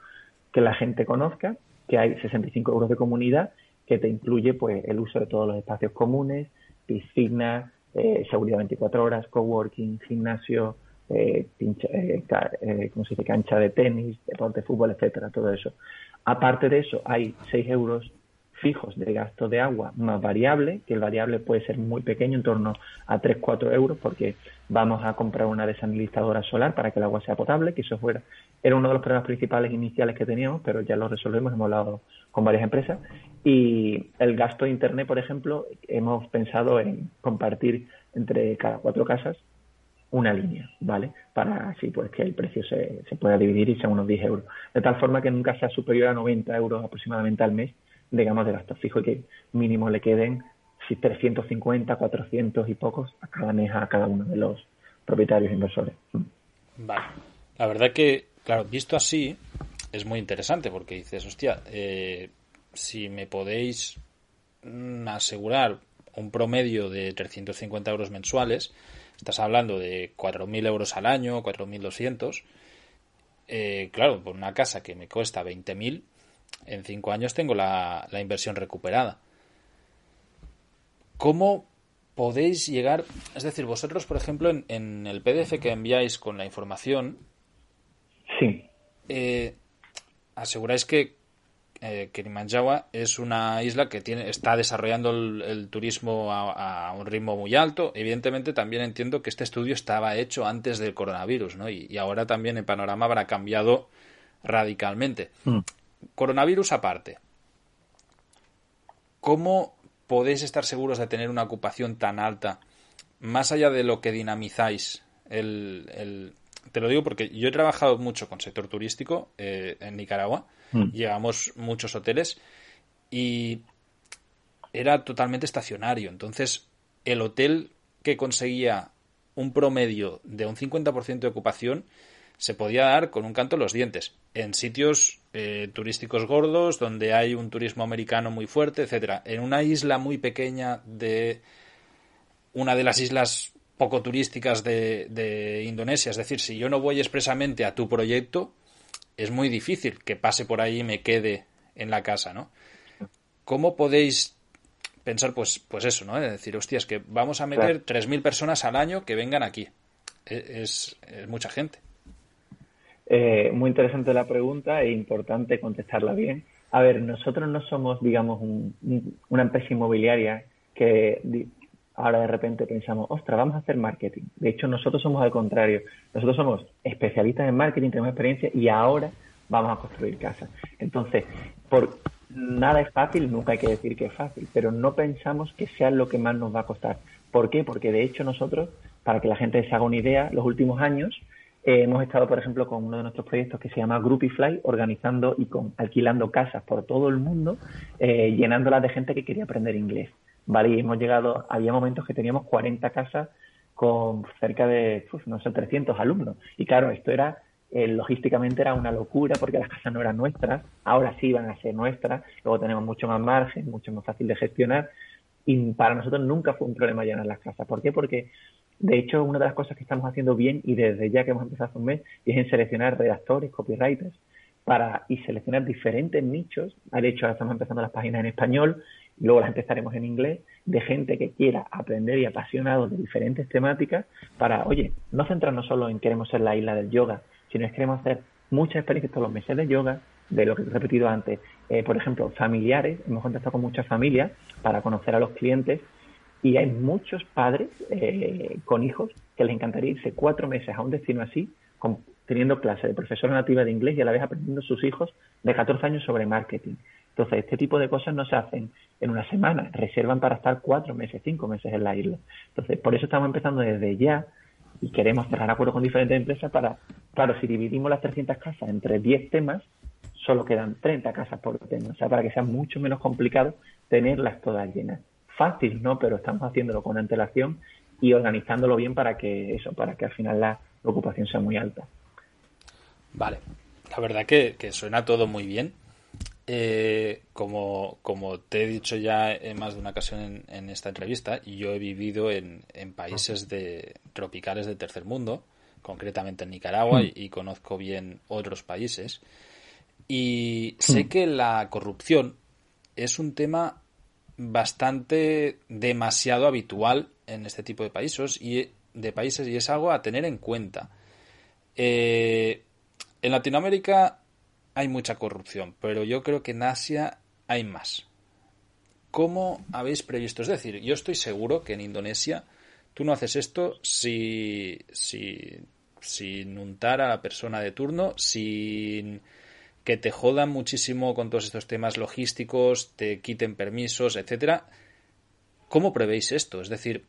que la gente conozca que hay 65 euros de comunidad que te incluye pues el uso de todos los espacios comunes, piscina, eh, seguridad 24 horas, coworking, gimnasio, eh, eh, eh, ¿cómo se dice? cancha de tenis, deporte, fútbol, etcétera, todo eso. Aparte de eso, hay 6 euros fijos de gasto de agua más variable, que el variable puede ser muy pequeño, en torno a 3-4 euros, porque vamos a comprar una desanilizadora solar para que el agua sea potable, que eso fuera, era uno de los problemas principales iniciales que teníamos, pero ya lo resolvemos, hemos hablado con varias empresas. Y el gasto de Internet, por ejemplo, hemos pensado en compartir entre cada cuatro casas una línea, ¿vale? Para así pues que el precio se, se pueda dividir y sea unos 10 euros. De tal forma que nunca sea superior a 90 euros aproximadamente al mes digamos, de gastos fijos y que mínimo le queden si 350, 400 y pocos a cada mes a cada uno de los propietarios e inversores. Vale. La verdad que, claro, visto así, es muy interesante porque dices, hostia, eh, si me podéis mm, asegurar un promedio de 350 euros mensuales, estás hablando de 4.000 euros al año, 4.200. Eh, claro, por una casa que me cuesta 20.000, en cinco años tengo la, inversión recuperada. ¿Cómo podéis llegar? Es decir, vosotros, por ejemplo, en, el PDF que enviáis con la información, sí. Eh, aseguráis que eh, es una isla que tiene, está desarrollando el, turismo a, un ritmo muy alto. Evidentemente, también entiendo que este estudio estaba hecho antes del coronavirus, ¿no? Y, ahora también el panorama habrá cambiado radicalmente. Mm coronavirus aparte, ¿cómo podéis estar seguros de tener una ocupación tan alta, más allá de lo que dinamizáis? El, te lo digo porque yo he trabajado mucho con sector turístico eh, en Nicaragua, mm. llevamos muchos hoteles y era totalmente estacionario. Entonces, el hotel que conseguía un promedio de un 50% de ocupación se podía dar con un canto en los dientes en sitios eh, turísticos gordos donde hay un turismo americano muy fuerte, etcétera. En una isla muy pequeña de una de las islas poco turísticas de, de Indonesia, es decir, si yo no voy expresamente a tu proyecto, es muy difícil que pase por ahí y me quede en la casa, ¿no? ¿Cómo podéis pensar, pues, pues eso, ¿no? Es decir, hostias, que vamos a meter 3.000 personas al año que vengan aquí. E, es, mucha gente. Eh, muy interesante la pregunta e importante contestarla bien. A ver, nosotros no somos, digamos, una empresa inmobiliaria que ahora de repente pensamos, ostras, vamos a hacer marketing. De hecho, nosotros somos al contrario. Nosotros somos especialistas en marketing, tenemos experiencia y ahora vamos a construir casas. Entonces, por nada es fácil, nunca hay que decir que es fácil, pero no pensamos que sea lo que más nos va a costar. ¿Por qué? Porque de hecho nosotros, para que la gente se haga una idea, los últimos años hemos estado, por ejemplo, con uno de nuestros proyectos que se llama Groupify, organizando y con, alquilando casas por todo el mundo, eh, llenándolas de gente que quería aprender inglés. ¿vale? Y hemos llegado, había momentos que teníamos 40 casas con cerca de, no sé, 300 alumnos. Y claro, esto era, eh, logísticamente era una locura porque las casas no eran nuestras, ahora sí van a ser nuestras, luego tenemos mucho más margen, mucho más fácil de gestionar. Y para nosotros nunca fue un problema llenar las casas. ¿Por qué? Porque, de hecho, una de las cosas que estamos haciendo bien y desde ya que hemos empezado hace un mes es en seleccionar redactores, copywriters, para y seleccionar diferentes nichos. De hecho, ahora estamos empezando las páginas en español y luego las empezaremos en inglés, de gente que quiera aprender y apasionado de diferentes temáticas para, oye, no centrarnos solo en queremos ser la isla del yoga, sino que queremos hacer muchas experiencias todos los meses de yoga, de lo que he repetido antes. Eh, por ejemplo, familiares, hemos contactado con muchas familias para conocer a los clientes y hay muchos padres eh, con hijos que les encantaría irse cuatro meses a un destino así, teniendo clase de profesora nativa de inglés y a la vez aprendiendo sus hijos de 14 años sobre marketing. Entonces, este tipo de cosas no se hacen en una semana, reservan para estar cuatro meses, cinco meses en la isla. Entonces, por eso estamos empezando desde ya y queremos cerrar acuerdos con diferentes empresas para, claro, si dividimos las 300 casas entre 10 temas, solo quedan 30 casas por tema, o sea, para que sea mucho menos complicado tenerlas todas llenas. Fácil, ¿no? Pero estamos haciéndolo con antelación y organizándolo bien para que eso, para que al final la ocupación sea muy alta. Vale, la verdad que, que suena todo muy bien eh, como, como te he dicho ya en más de una ocasión en, esta entrevista, yo he vivido en, países de, tropicales del tercer mundo, concretamente en Nicaragua, hmm. y, conozco bien otros países. Y sé hmm. que la corrupción es un tema bastante demasiado habitual en este tipo de países y de países y es algo a tener en cuenta. Eh, en Latinoamérica hay mucha corrupción, pero yo creo que en Asia hay más. ¿Cómo habéis previsto? Es decir, yo estoy seguro que en Indonesia tú no haces esto si, si, sin untar a la persona de turno, sin que te jodan muchísimo con todos estos temas logísticos, te quiten permisos, etcétera. ¿Cómo prevéis esto? Es decir,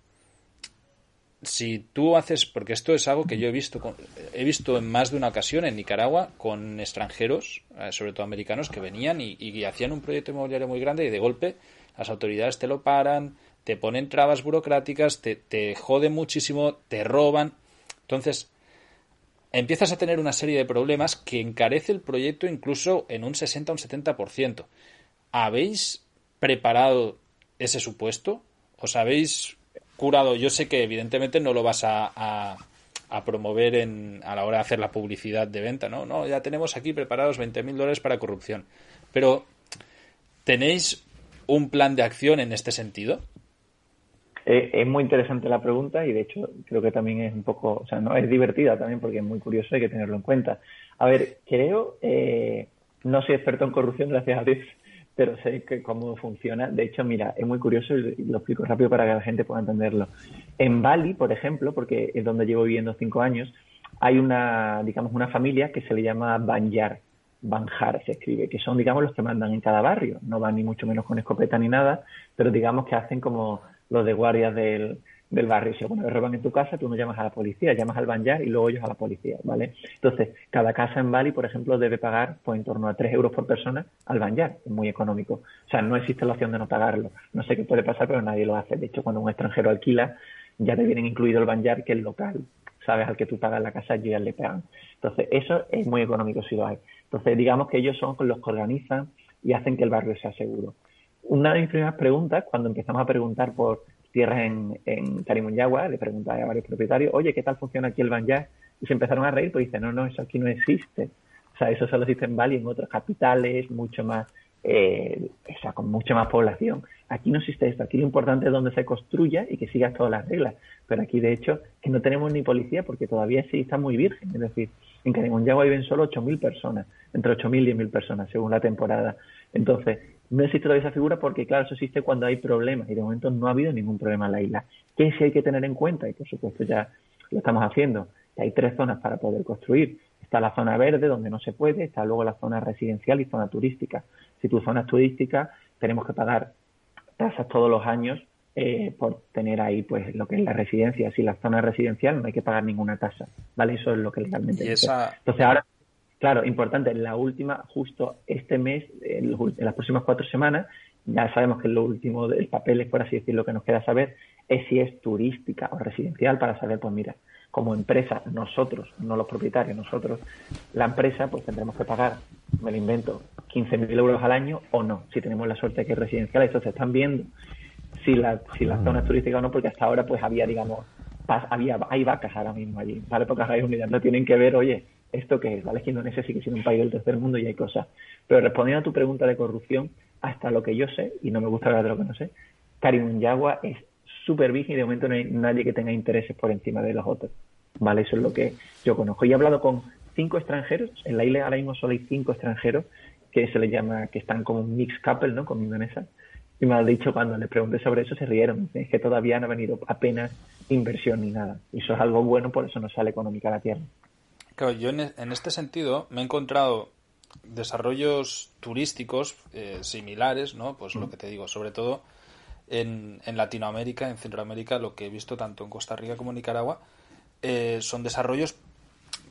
si tú haces, porque esto es algo que yo he visto, he visto en más de una ocasión en Nicaragua con extranjeros, eh, sobre todo americanos, que venían y, hacían un proyecto inmobiliario muy grande y de golpe las autoridades te lo paran, te ponen trabas burocráticas, te, te joden muchísimo, te roban. Entonces, empiezas a tener una serie de problemas que encarece el proyecto incluso en un 60 o un 70%. ¿Habéis preparado ese supuesto? ¿Os habéis curado, yo sé que evidentemente no lo vas a, a, promover en, a la hora de hacer la publicidad de venta, ¿no? No, ya tenemos aquí preparados 20.000 dólares para corrupción. Pero, ¿tenéis un plan de acción en este sentido? Eh, es muy interesante la pregunta y de hecho creo que también es un poco, o sea, no es divertida también porque es muy curioso, hay que tenerlo en cuenta. A ver, creo, eh, no soy experto en corrupción, gracias a Dios, pero sé que cómo funciona. De hecho, mira, es muy curioso y lo explico rápido para que la gente pueda entenderlo. En Bali, por ejemplo, porque es donde llevo viviendo cinco años, hay una, digamos, una familia que se le llama Banjar. Banjar se escribe, que son, digamos, los que mandan en cada barrio. No van ni mucho menos con escopeta ni nada, pero digamos que hacen como los de guardias del, del barrio. Si vez roban en tu casa, tú no llamas a la policía, llamas al banjar y luego ellos a la policía, ¿vale? Entonces, cada casa en Bali, por ejemplo, debe pagar pues en torno a 3 euros por persona al banjar, es muy económico. O sea, no existe la opción de no pagarlo. No sé qué puede pasar, pero nadie lo hace. De hecho, cuando un extranjero alquila, ya te vienen incluido el banjar, que es local, ¿sabes? Al que tú pagas la casa, ellos ya le pagan. Entonces, eso es muy económico si lo hay. Entonces, digamos que ellos son los que organizan y hacen que el barrio sea seguro. Una de mis primeras preguntas, cuando empezamos a preguntar por tierras en, en Karimunyawa, le pregunté a varios propietarios, oye, ¿qué tal funciona aquí el Banjar? Y se empezaron a reír, pues dicen, no, no, eso aquí no existe. O sea, eso solo existe en Bali, en otras capitales, mucho más, eh, o sea, con mucha más población. Aquí no existe esto, aquí lo importante es donde se construya y que sigas todas las reglas. Pero aquí, de hecho, que no tenemos ni policía porque todavía sí está muy virgen. Es decir, en Karimunyawa viven solo 8.000 personas, entre 8.000 y 10.000 personas, según la temporada. Entonces, no existe todavía esa figura porque, claro, eso existe cuando hay problemas y de momento no ha habido ningún problema en la isla. ¿Qué sí hay que tener en cuenta? Y por supuesto ya lo estamos haciendo. Que hay tres zonas para poder construir. Está la zona verde, donde no se puede, está luego la zona residencial y zona turística. Si tu zona es turística, tenemos que pagar tasas todos los años eh, por tener ahí pues lo que es la residencia. Si la zona es residencial, no hay que pagar ninguna tasa. ¿Vale? Eso es lo que legalmente. Y esa... Entonces ahora Claro, importante, en la última, justo este mes, en, las próximas cuatro semanas, ya sabemos que lo último del papel es, por así decirlo, que nos queda saber es si es turística o residencial para saber, pues mira, como empresa, nosotros, no los propietarios, nosotros, la empresa, pues tendremos que pagar, me lo invento, 15.000 euros al año o no, si tenemos la suerte de que es residencial. Esto se están viendo si la, si la zona es turística o no, porque hasta ahora pues había, digamos, había, hay vacas ahora mismo allí, ¿vale? Porque hay unidades, no tienen que ver, oye, esto que es, ¿vale? Que Indonesia sigue siendo un país del tercer mundo y hay cosas. Pero respondiendo a tu pregunta de corrupción, hasta lo que yo sé, y no me gusta hablar de lo que no sé, Karimunjawa es súper virgen y de momento no hay nadie que tenga intereses por encima de los otros. ¿Vale? Eso es lo que yo conozco. Y he hablado con cinco extranjeros, en la isla ahora mismo solo hay cinco extranjeros que se les llama, que están como un mixed couple, ¿no? Con Indonesia. Y me han dicho cuando les pregunté sobre eso, se rieron. Es que todavía no ha venido apenas inversión ni nada. Y eso es algo bueno, por eso no sale económica la tierra. Claro, yo en, este sentido me he encontrado desarrollos turísticos eh, similares, ¿no? Pues lo mm. que te digo, sobre todo en, en, Latinoamérica, en Centroamérica, lo que he visto tanto en Costa Rica como en Nicaragua, eh, son desarrollos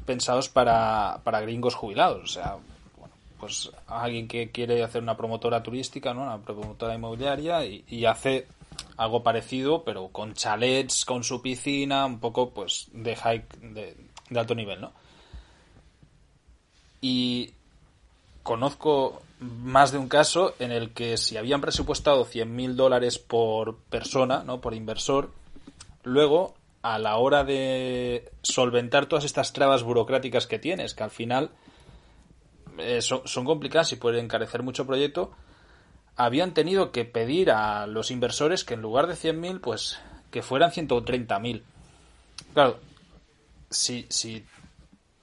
pensados para, para gringos jubilados. O sea, bueno, pues alguien que quiere hacer una promotora turística, ¿no? Una promotora inmobiliaria y, y hace algo parecido, pero con chalets, con su piscina, un poco pues de hike, de, de alto nivel, ¿no? Y conozco más de un caso en el que si habían presupuestado 100.000 dólares por persona, ¿no? por inversor, luego a la hora de solventar todas estas trabas burocráticas que tienes, que al final eh, son, complicadas y pueden encarecer mucho proyecto, habían tenido que pedir a los inversores que en lugar de 100.000, pues que fueran 130.000. Claro, si, si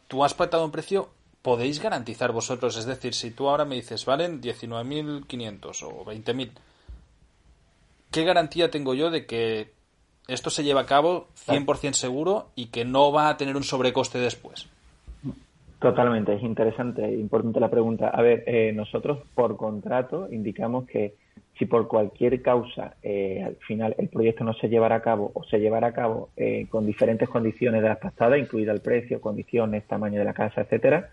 tú has pactado un precio, podéis garantizar vosotros? Es decir, si tú ahora me dices, valen 19.500 o 20.000, ¿qué garantía tengo yo de que esto se lleva a cabo 100% seguro y que no va a tener un sobrecoste después? Totalmente, es interesante e importante la pregunta. A ver, eh, nosotros por contrato indicamos que si por cualquier causa eh, al final el proyecto no se llevará a cabo o se llevará a cabo eh, con diferentes condiciones de las pasadas, incluida el precio, condiciones, tamaño de la casa, etcétera,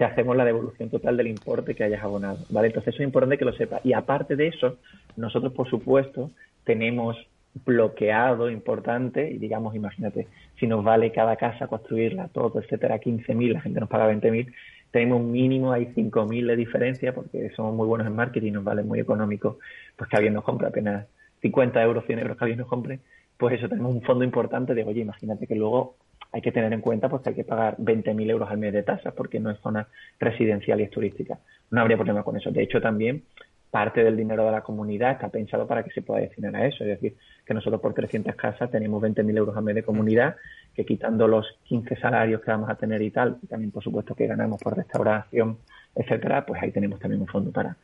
te hacemos la devolución total del importe que hayas abonado, ¿vale? Entonces eso es importante que lo sepas. Y aparte de eso, nosotros, por supuesto, tenemos bloqueado importante, y digamos, imagínate, si nos vale cada casa construirla, todo, etcétera, 15.000, la gente nos paga 20.000, tenemos un mínimo, hay 5.000 de diferencia, porque somos muy buenos en marketing nos vale muy económico, pues que alguien nos compre apenas 50 euros, 100 euros que alguien nos compre, pues eso, tenemos un fondo importante de, oye, imagínate que luego hay que tener en cuenta pues que hay que pagar 20.000 euros al mes de tasas porque no es zona residencial y es turística. No habría problema con eso. De hecho, también parte del dinero de la comunidad está pensado para que se pueda destinar a eso. Es decir, que nosotros por 300 casas tenemos 20.000 euros al mes de comunidad, que quitando los 15 salarios que vamos a tener y tal, también por supuesto que ganamos por restauración, etcétera, pues ahí tenemos también un fondo para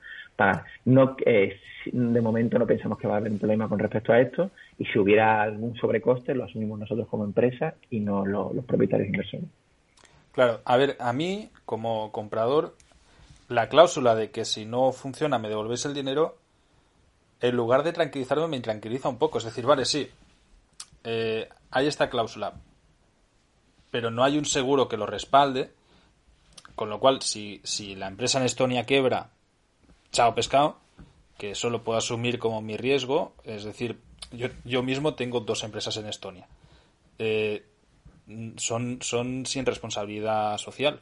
No, eh, de momento no pensamos que va a haber un problema con respecto a esto y si hubiera algún sobrecoste lo asumimos nosotros como empresa y no los propietarios inversores. Claro, a ver, a mí como comprador la cláusula de que si no funciona me devolvéis el dinero, en lugar de tranquilizarme me tranquiliza un poco. Es decir, vale, sí, eh, hay esta cláusula, pero no hay un seguro que lo respalde, con lo cual, si, si la empresa en Estonia quiebra, chao pescado, que solo puedo asumir como mi riesgo, es decir, yo, yo mismo tengo dos empresas en Estonia. Eh, son, son sin responsabilidad social.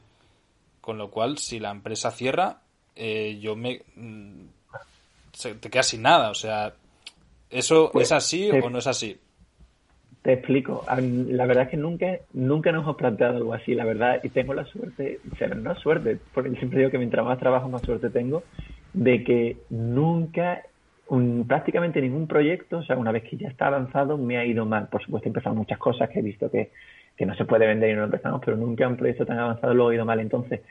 Con lo cual, si la empresa cierra, eh, yo me. Mm, te quedas sin nada. O sea, ¿eso pues, es así o no es así? Te explico. La verdad es que nunca, nunca nos hemos planteado algo así, la verdad. Y tengo la suerte, o no suerte, porque siempre digo que mientras más trabajo, más suerte tengo, de que nunca prácticamente ningún proyecto, o sea, una vez que ya está avanzado, me ha ido mal. Por supuesto, he empezado muchas cosas que he visto que, que no se puede vender y no empezamos, pero nunca un proyecto tan avanzado lo he ido mal. Entonces,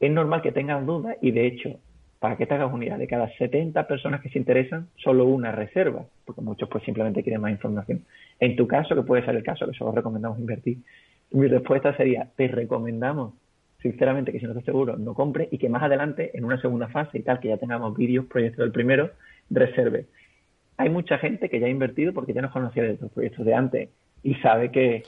es normal que tengas dudas y, de hecho, para que te hagas unidad, de cada 70 personas que se interesan, solo una reserva, porque muchos pues simplemente quieren más información. En tu caso, que puede ser el caso, que solo recomendamos invertir, mi respuesta sería, te recomendamos sinceramente que si no estás seguro, no compre y que más adelante, en una segunda fase y tal, que ya tengamos vídeos, proyectos del primero, reserve. Hay mucha gente que ya ha invertido porque ya nos conocía de estos proyectos de antes y sabe que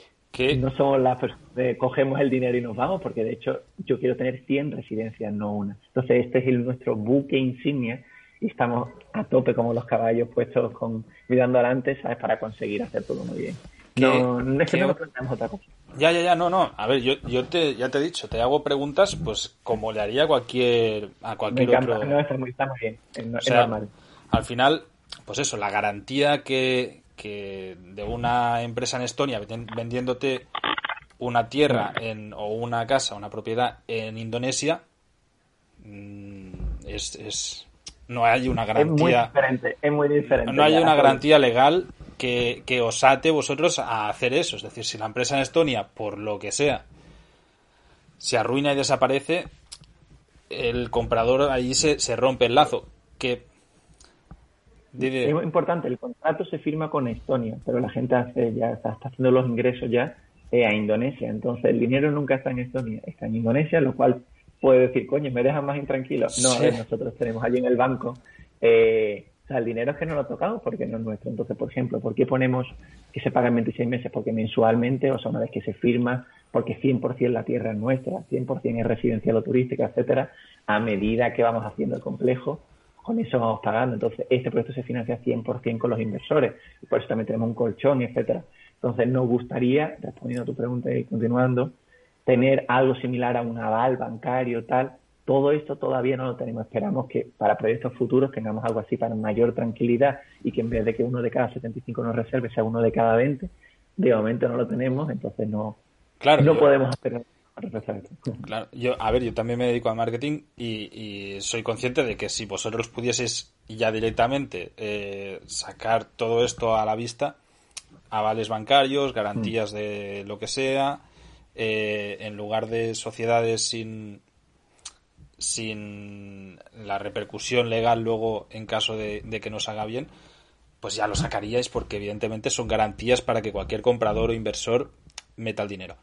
no somos las personas que cogemos el dinero y nos vamos, porque de hecho yo quiero tener 100 residencias, no una. Entonces este es el, nuestro buque insignia y estamos a tope como los caballos puestos con mirando adelante, ¿sabes? Para conseguir hacer todo muy bien. No, no es que no planteamos otra cosa. Ya, ya, ya, no, no. A ver, yo, yo te, ya te he dicho, te hago preguntas, pues como le haría a cualquier, a cualquier otro. No, está muy, bien. Es, normal al final, pues eso, la garantía que, de una empresa en Estonia vendiéndote una tierra en, o una casa, una propiedad en Indonesia, mm, es, es no hay una garantía. Es muy diferente, es muy diferente. No hay una garantía legal que, que os ate vosotros a hacer eso. Es decir, si la empresa en Estonia, por lo que sea, se arruina y desaparece, el comprador allí se, se rompe el lazo. Que es importante, el contrato se firma con Estonia, pero la gente hace ya está, haciendo los ingresos ya eh, a Indonesia. Entonces el dinero nunca está en Estonia, está en Indonesia, lo cual puede decir, coño, me dejan más intranquilo. No, nosotros tenemos allí en el banco, eh, o sea, el dinero es que no lo tocamos porque no es nuestro. Entonces, por ejemplo, ¿por qué ponemos que se paga en 26 meses? Porque mensualmente, o sea, una vez que se firma, porque 100% la tierra es nuestra, 100% es residencial o turística, etcétera, a medida que vamos haciendo el complejo, con eso vamos pagando. Entonces, este proyecto se financia 100% con los inversores. por eso también tenemos un colchón, etcétera. Entonces, nos gustaría, respondiendo a tu pregunta y continuando, tener algo similar a un aval bancario, tal. Todo esto todavía no lo tenemos. Esperamos que para proyectos futuros tengamos algo así para mayor tranquilidad y que en vez de que uno de cada 75 nos reserve sea uno de cada 20. De momento no lo tenemos, entonces no, claro, no podemos hacer Claro, yo, a ver, yo también me dedico al marketing y, soy consciente de que si vosotros pudieseis ya directamente eh, sacar todo esto a la vista, avales bancarios, garantías de lo que sea, eh, en lugar de sociedades sin sin la repercusión legal luego en caso de, de que no se haga bien, pues ya lo sacaríais porque evidentemente son garantías para que cualquier comprador o inversor meta el dinero.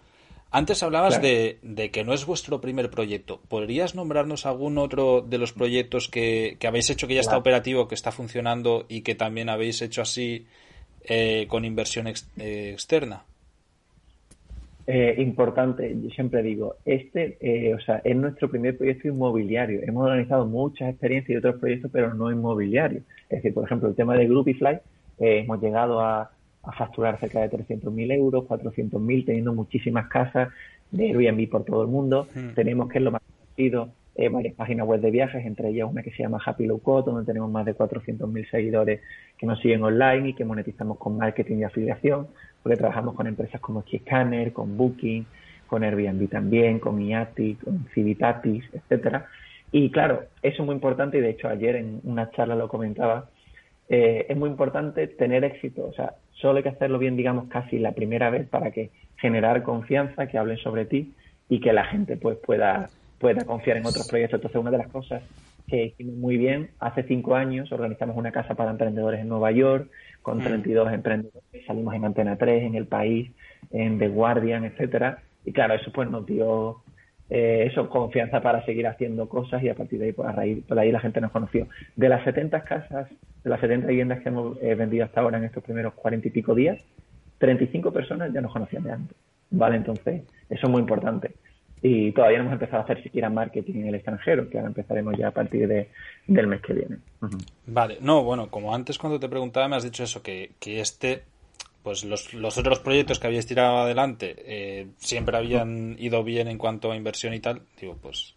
Antes hablabas de, que no es vuestro primer proyecto. ¿Podrías nombrarnos algún otro de los proyectos que, habéis hecho que ya está operativo, que está funcionando y que también habéis hecho así eh, con inversión eh, externa? Eh, importante, yo siempre digo, este o sea, es nuestro primer proyecto inmobiliario. Hemos organizado muchas experiencias y otros proyectos, pero no inmobiliarios. Es decir, por ejemplo, el tema de Groupify, hemos llegado a, a facturar cerca de 300.000 euros, 400.000, teniendo muchísimas casas de Airbnb por todo el mundo. Tenemos que es lo más conocido eh, varias páginas web de viajes, entre ellas una que se llama Happy Low Cost, donde tenemos más de 400.000 seguidores que nos siguen online y que monetizamos con marketing y afiliación, porque trabajamos con empresas como Skiscanner, con Booking, con Airbnb también, con IATI, con Civitatis, etcétera. Y claro, eso es muy importante y de hecho ayer en una charla lo comentaba, eh, es muy importante tener éxito. O sea, solo hay que hacerlo bien, digamos, casi la primera vez para que generar confianza, que hablen sobre ti y que la gente pues pueda, pueda confiar en otros proyectos. Entonces, una de las cosas que hicimos muy bien, hace cinco años organizamos una casa para emprendedores en Nueva York con 32 mm. emprendedores, salimos en Antena 3, en El País, en The Guardian, etcétera. Y claro, eso pues nos dio eh, eso, confianza para seguir haciendo cosas y a partir de ahí, pues a raíz, por ahí la gente nos conoció. De las 70 casas, de las 70 viviendas que hemos eh, vendido hasta ahora en estos primeros cuarenta y pico días, 35 personas ya nos conocían de antes, ¿vale? Entonces, eso es muy importante. Y todavía no hemos empezado a hacer siquiera marketing en el extranjero, que ahora empezaremos ya a partir de, del mes que viene. Vale, no, bueno, como antes cuando te preguntaba me has dicho eso, que, que este pues los, los, otros proyectos que habíais tirado adelante eh, siempre habían ido bien en cuanto a inversión y tal, digo, pues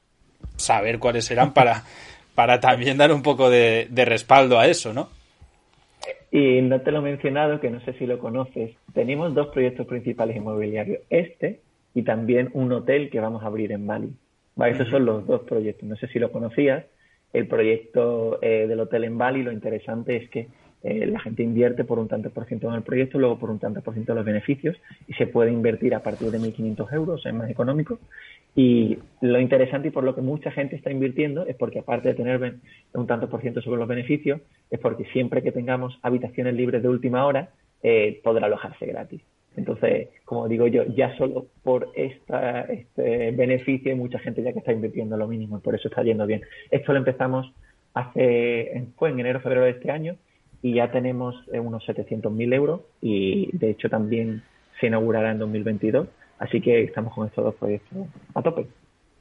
saber cuáles eran para, (laughs) para también dar un poco de, respaldo a eso, ¿no? Y no te lo he mencionado, que no sé si lo conoces. Tenemos dos proyectos principales inmobiliarios. Este y también un hotel que vamos a abrir en Bali. Esos son los dos proyectos. No sé si lo conocías. El proyecto eh, del hotel en Bali, lo interesante es que eh, la gente invierte por un tanto por ciento en el proyecto, luego por un tanto por ciento de los beneficios y se puede invertir a partir de 1.500 euros, es más económico. Y lo interesante y por lo que mucha gente está invirtiendo es porque aparte de tener un tanto por ciento sobre los beneficios, es porque siempre que tengamos habitaciones libres de última hora, eh, podrá alojarse gratis. Entonces, como digo yo, ya solo por esta, este beneficio hay mucha gente ya que está invirtiendo lo mínimo y por eso está yendo bien. Esto lo empezamos hace, fue en enero, febrero de este año y ya tenemos eh, unos 700.000 euros y de hecho también se inaugurará en 2022. Así que estamos con estos dos proyectos a tope.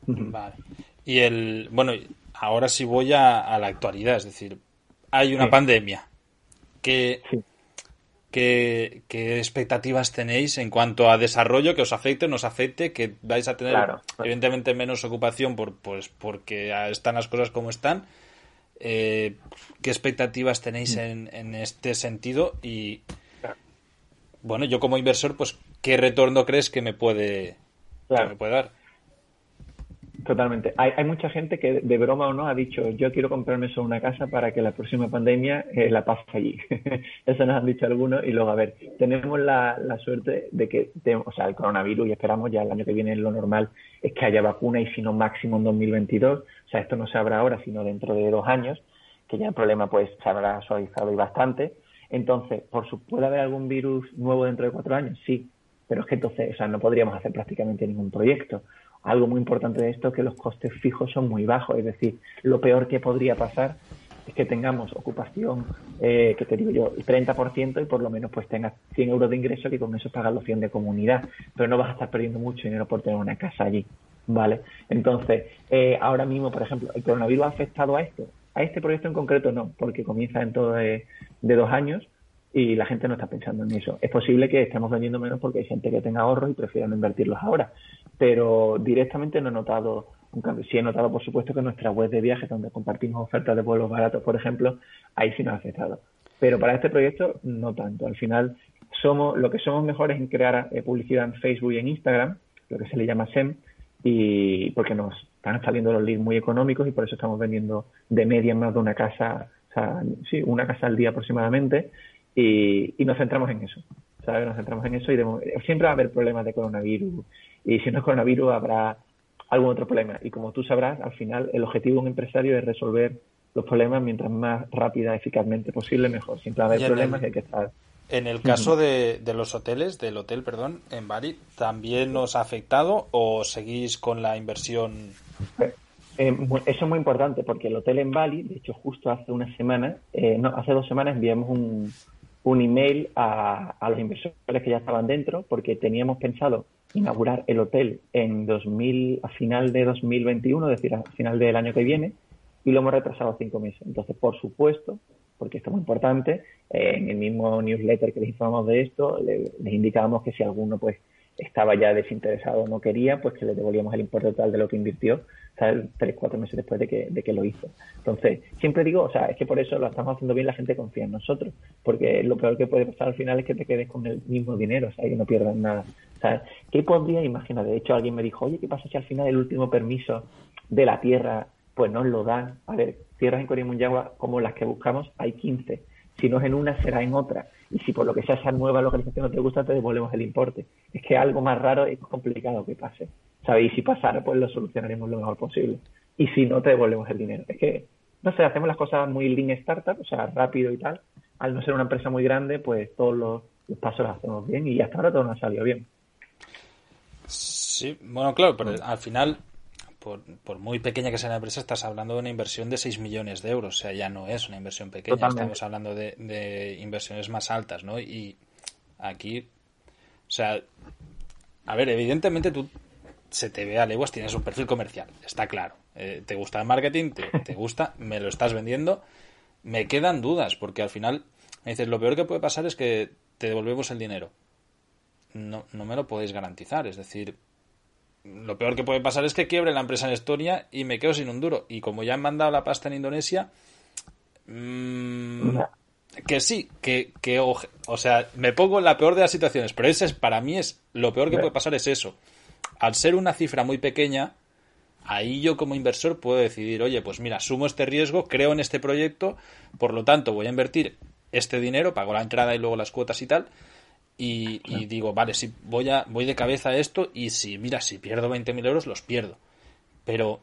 Vale. Y el, bueno, ahora sí voy a, la actualidad, es decir, hay una pandemia. ¿Qué, ¿qué, expectativas tenéis en cuanto a desarrollo que os afecte, nos afecte, que vais a tener evidentemente menos ocupación por, pues, porque están las cosas como están? Eh, ¿Qué expectativas tenéis mm. en, este sentido? Y bueno, yo como inversor, pues, ¿qué retorno crees que me puede, puede dar? Totalmente. Hay, hay, mucha gente que de broma o no ha dicho, yo quiero comprarme solo una casa para que la próxima pandemia eh, la pase allí. (laughs) Eso nos han dicho algunos. Y luego, a ver, tenemos la, suerte de que, o sea, el coronavirus y esperamos ya el año que viene lo normal es que haya vacuna y si no máximo en 2022. O sea, esto no se habrá ahora, sino dentro de dos años, que ya el problema pues se habrá suavizado y bastante. Entonces, por su, ¿puede haber algún virus nuevo dentro de cuatro años? Sí, pero es que entonces, o sea, no podríamos hacer prácticamente ningún proyecto algo muy importante de esto es que los costes fijos son muy bajos, es decir, lo peor que podría pasar es que tengamos ocupación, eh, que te digo yo, el 30% y por lo menos pues tengas 100 euros de ingreso y con eso pagas los 100 de comunidad, pero no vas a estar perdiendo mucho dinero por tener una casa allí, ¿vale? Entonces, eh, ahora mismo, por ejemplo, ¿el coronavirus ha afectado a esto? A este proyecto en concreto no, porque comienza dentro de, de dos años y la gente no está pensando en eso. Es posible que estemos vendiendo menos porque hay gente que tenga ahorros y prefiera no invertirlos ahora, pero directamente no he notado un cambio. Sí he notado, por supuesto, que nuestra web de viajes, donde compartimos ofertas de vuelos baratos, por ejemplo, ahí sí nos ha afectado. Pero para este proyecto no tanto. Al final, somos lo que somos mejores en crear eh, publicidad en Facebook y en Instagram, lo que se le llama SEM, y porque nos están saliendo los leads muy económicos y por eso estamos vendiendo de media más de una casa, o sea, sí, una casa al día aproximadamente, y, y nos centramos en eso. ¿sabes? Nos centramos en eso y siempre va a haber problemas de coronavirus y si no es coronavirus habrá algún otro problema. Y como tú sabrás, al final el objetivo de un empresario es resolver los problemas mientras más rápida, eficazmente posible, mejor. Siempre va a haber problemas y hay que estar. En el caso de, de, los hoteles, del hotel, perdón, en Bali, ¿también nos ha afectado o seguís con la inversión? Eh, eh, eso es muy importante porque el hotel en Bali, de hecho, justo hace una semana, eh, no, hace dos semanas enviamos un, un email a, a, los inversores que ya estaban dentro porque teníamos pensado inaugurar el hotel en 2000, a final de 2021, es decir, a final del año que viene, y lo hemos retrasado cinco meses. Entonces, por supuesto, porque esto es muy importante, eh, en el mismo newsletter que les informamos de esto, les indicábamos que si alguno pues estaba ya desinteresado o no quería, pues que le devolvíamos el importe total de lo que invirtió, ¿sabes? Tres, cuatro meses después de que, de que lo hizo. Entonces, siempre digo, o sea, es que por eso lo estamos haciendo bien, la gente confía en nosotros, porque lo peor que puede pasar al final es que te quedes con el mismo dinero, o sea, y no pierdas nada. ¿Sabes? ¿Qué podría, imagina, de hecho alguien me dijo, oye, ¿qué pasa si al final el último permiso de la tierra, pues nos lo dan? A ver, tierras en Corimunyagua como las que buscamos, hay 15. Si no es en una, será en otra y si por lo que sea esa nueva localización no te gusta, te devolvemos el importe. Es que algo más raro es complicado que pase. ¿Sabes? Y si pasara, pues lo solucionaremos lo mejor posible. Y si no, te devolvemos el dinero. Es que, no sé, hacemos las cosas muy lean startup, o sea, rápido y tal. Al no ser una empresa muy grande, pues todos los, pasos los hacemos bien y hasta ahora todo nos ha salido bien. Sí, bueno, claro, pero al final por, muy pequeña que sea la empresa, estás hablando de una inversión de 6 millones de euros. O sea, ya no es una inversión pequeña, estamos hablando de, inversiones más altas, ¿no? Y aquí, O sea, a ver, evidentemente tú se te ve a leguas, tienes un perfil comercial, está claro. Eh, te gusta el marketing, te, (laughs) gusta, me lo estás vendiendo. Me quedan dudas, porque al final me dices, lo peor que puede pasar es que te devolvemos el dinero. No, no me lo podéis garantizar, es decir, lo peor que puede pasar es que quiebre la empresa en Estonia y me quedo sin un duro. Y como ya han mandado la pasta en Indonesia, mmm, que sí, que, que o, sea, me pongo en la peor de las situaciones, pero ese es, para mí es lo peor que puede pasar es eso. Al ser una cifra muy pequeña, ahí yo como inversor puedo decidir, oye, pues mira, sumo este riesgo, creo en este proyecto, por lo tanto voy a invertir este dinero, pago la entrada y luego las cuotas y tal, y, digo, vale, si voy a voy de cabeza a esto y si, mira, si pierdo 20.000 euros, los pierdo. Pero...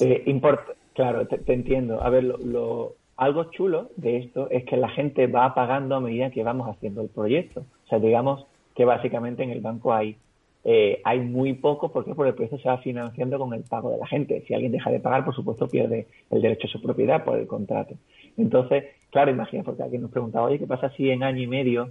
Eh, importa Claro, te, entiendo. A ver, lo, algo chulo de esto es que la gente va pagando a medida que vamos haciendo el proyecto. O sea, digamos que básicamente en el banco hay eh, hay muy poco porque por el proyecto se va financiando con el pago de la gente. Si alguien deja de pagar, por supuesto, pierde el derecho a su propiedad por el contrato. Entonces, claro, imagina, porque alguien nos preguntaba, oye, ¿qué pasa si en año y medio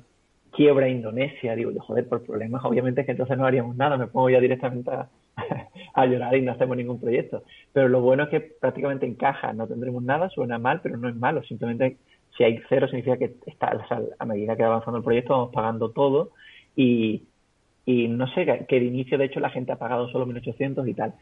quiebra Indonesia? Digo, joder, por problemas, obviamente es que entonces no haríamos nada, me pongo ya directamente (laughs) a, llorar y no hacemos ningún proyecto. Pero lo bueno es que prácticamente encaja, no tendremos nada, suena mal, pero no es malo. Simplemente si hay cero significa que está, a medida que va avanzando el proyecto vamos pagando todo y, y no sé, que de inicio de hecho la gente ha pagado solo 1.800 y tal.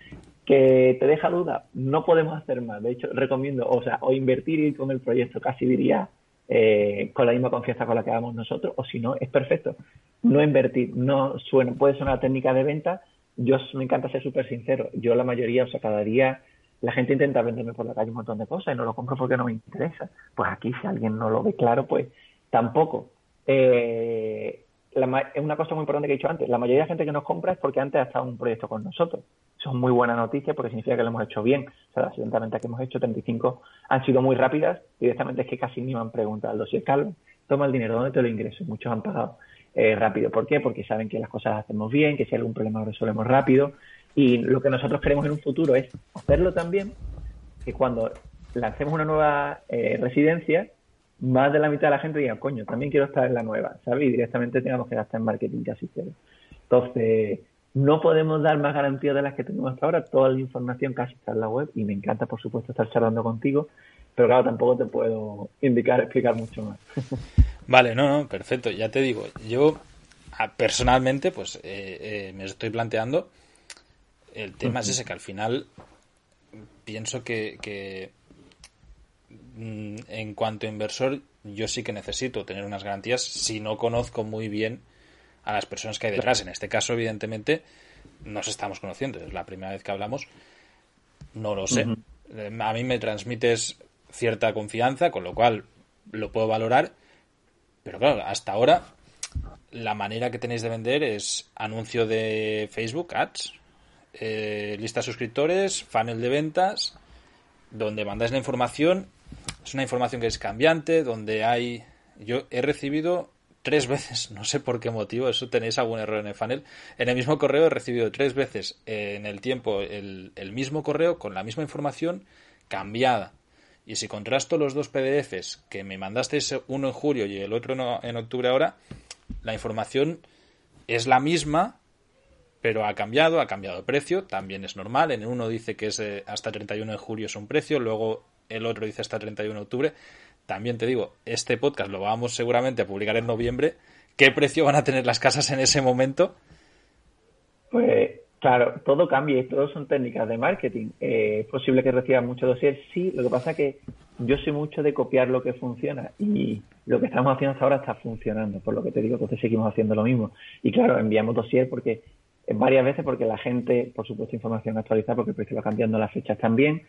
Que te deja duda, no podemos hacer más. De hecho, recomiendo, o sea, o invertir con el proyecto, casi diría, eh, con la misma confianza con la que hagamos nosotros, o si no, es perfecto. No invertir, no suena, puede una técnica de venta, yo me encanta ser súper sincero. Yo la mayoría, o sea, cada día la gente intenta venderme por la calle un montón de cosas y no lo compro porque no me interesa. Pues aquí, si alguien no lo ve claro, pues tampoco. Eh, es una cosa muy importante que he dicho antes. La mayoría de la gente que nos compra es porque antes ha estado en un proyecto con nosotros. Es muy buena noticia porque significa que lo hemos hecho bien. O sea, las ventas que hemos hecho, 35, han sido muy rápidas. Directamente es que casi ni me han preguntado. Si es calvo, toma el dinero, ¿dónde te lo ingreso? Muchos han pagado. Eh, rápido. ¿Por qué? Porque saben que las cosas las hacemos bien, que si hay algún problema lo resolvemos rápido. Y lo que nosotros queremos en un futuro es hacerlo también, que cuando lancemos una nueva eh, residencia, más de la mitad de la gente diga, coño, también quiero estar en la nueva, ¿sabes? Y directamente tengamos que gastar en marketing casi cero. Entonces, no podemos dar más garantías de las que tenemos hasta ahora. Toda la información casi está en la web y me encanta, por supuesto, estar charlando contigo, pero claro, tampoco te puedo indicar, explicar mucho más. (laughs) Vale, no, no, perfecto. Ya te digo, yo personalmente, pues eh, eh, me estoy planteando. El tema es ese que al final pienso que, en cuanto a inversor, yo sí que necesito tener unas garantías si no conozco muy bien a las personas que hay detrás. En este caso, evidentemente, nos estamos conociendo. Es la primera vez que hablamos. No lo sé. A mí me transmites cierta confianza, con lo cual lo puedo valorar pero claro, hasta ahora la manera que tenéis de vender es anuncio de Facebook, ads, eh, lista de suscriptores, funnel de ventas, donde mandáis la información. Es una información que es cambiante, donde hay... Yo he recibido tres (laughs) veces, no sé por qué motivo, eso tenéis algún error en el funnel. En el mismo correo he recibido tres veces en el tiempo el, el mismo correo con la misma información cambiada. Y si contrasto los dos PDFs que me mandasteis uno en julio y el otro en octubre ahora, la información es la misma, pero ha cambiado, ha cambiado de precio, también es normal. En uno dice que es hasta 31 de julio es un precio, luego el otro dice hasta 31 de octubre. También te digo, este podcast lo vamos seguramente a publicar en noviembre. ¿Qué precio van a tener las casas en ese momento? Pues Claro, todo cambia y todo son técnicas de marketing. Eh, es posible que reciba mucho dossier, sí. Lo que pasa es que yo soy mucho de copiar lo que funciona y lo que estamos haciendo hasta ahora está funcionando, por lo que te digo, entonces seguimos haciendo lo mismo. Y claro, enviamos dossier porque eh, varias veces porque la gente, por supuesto, información actualizada porque el precio va cambiando las fechas también.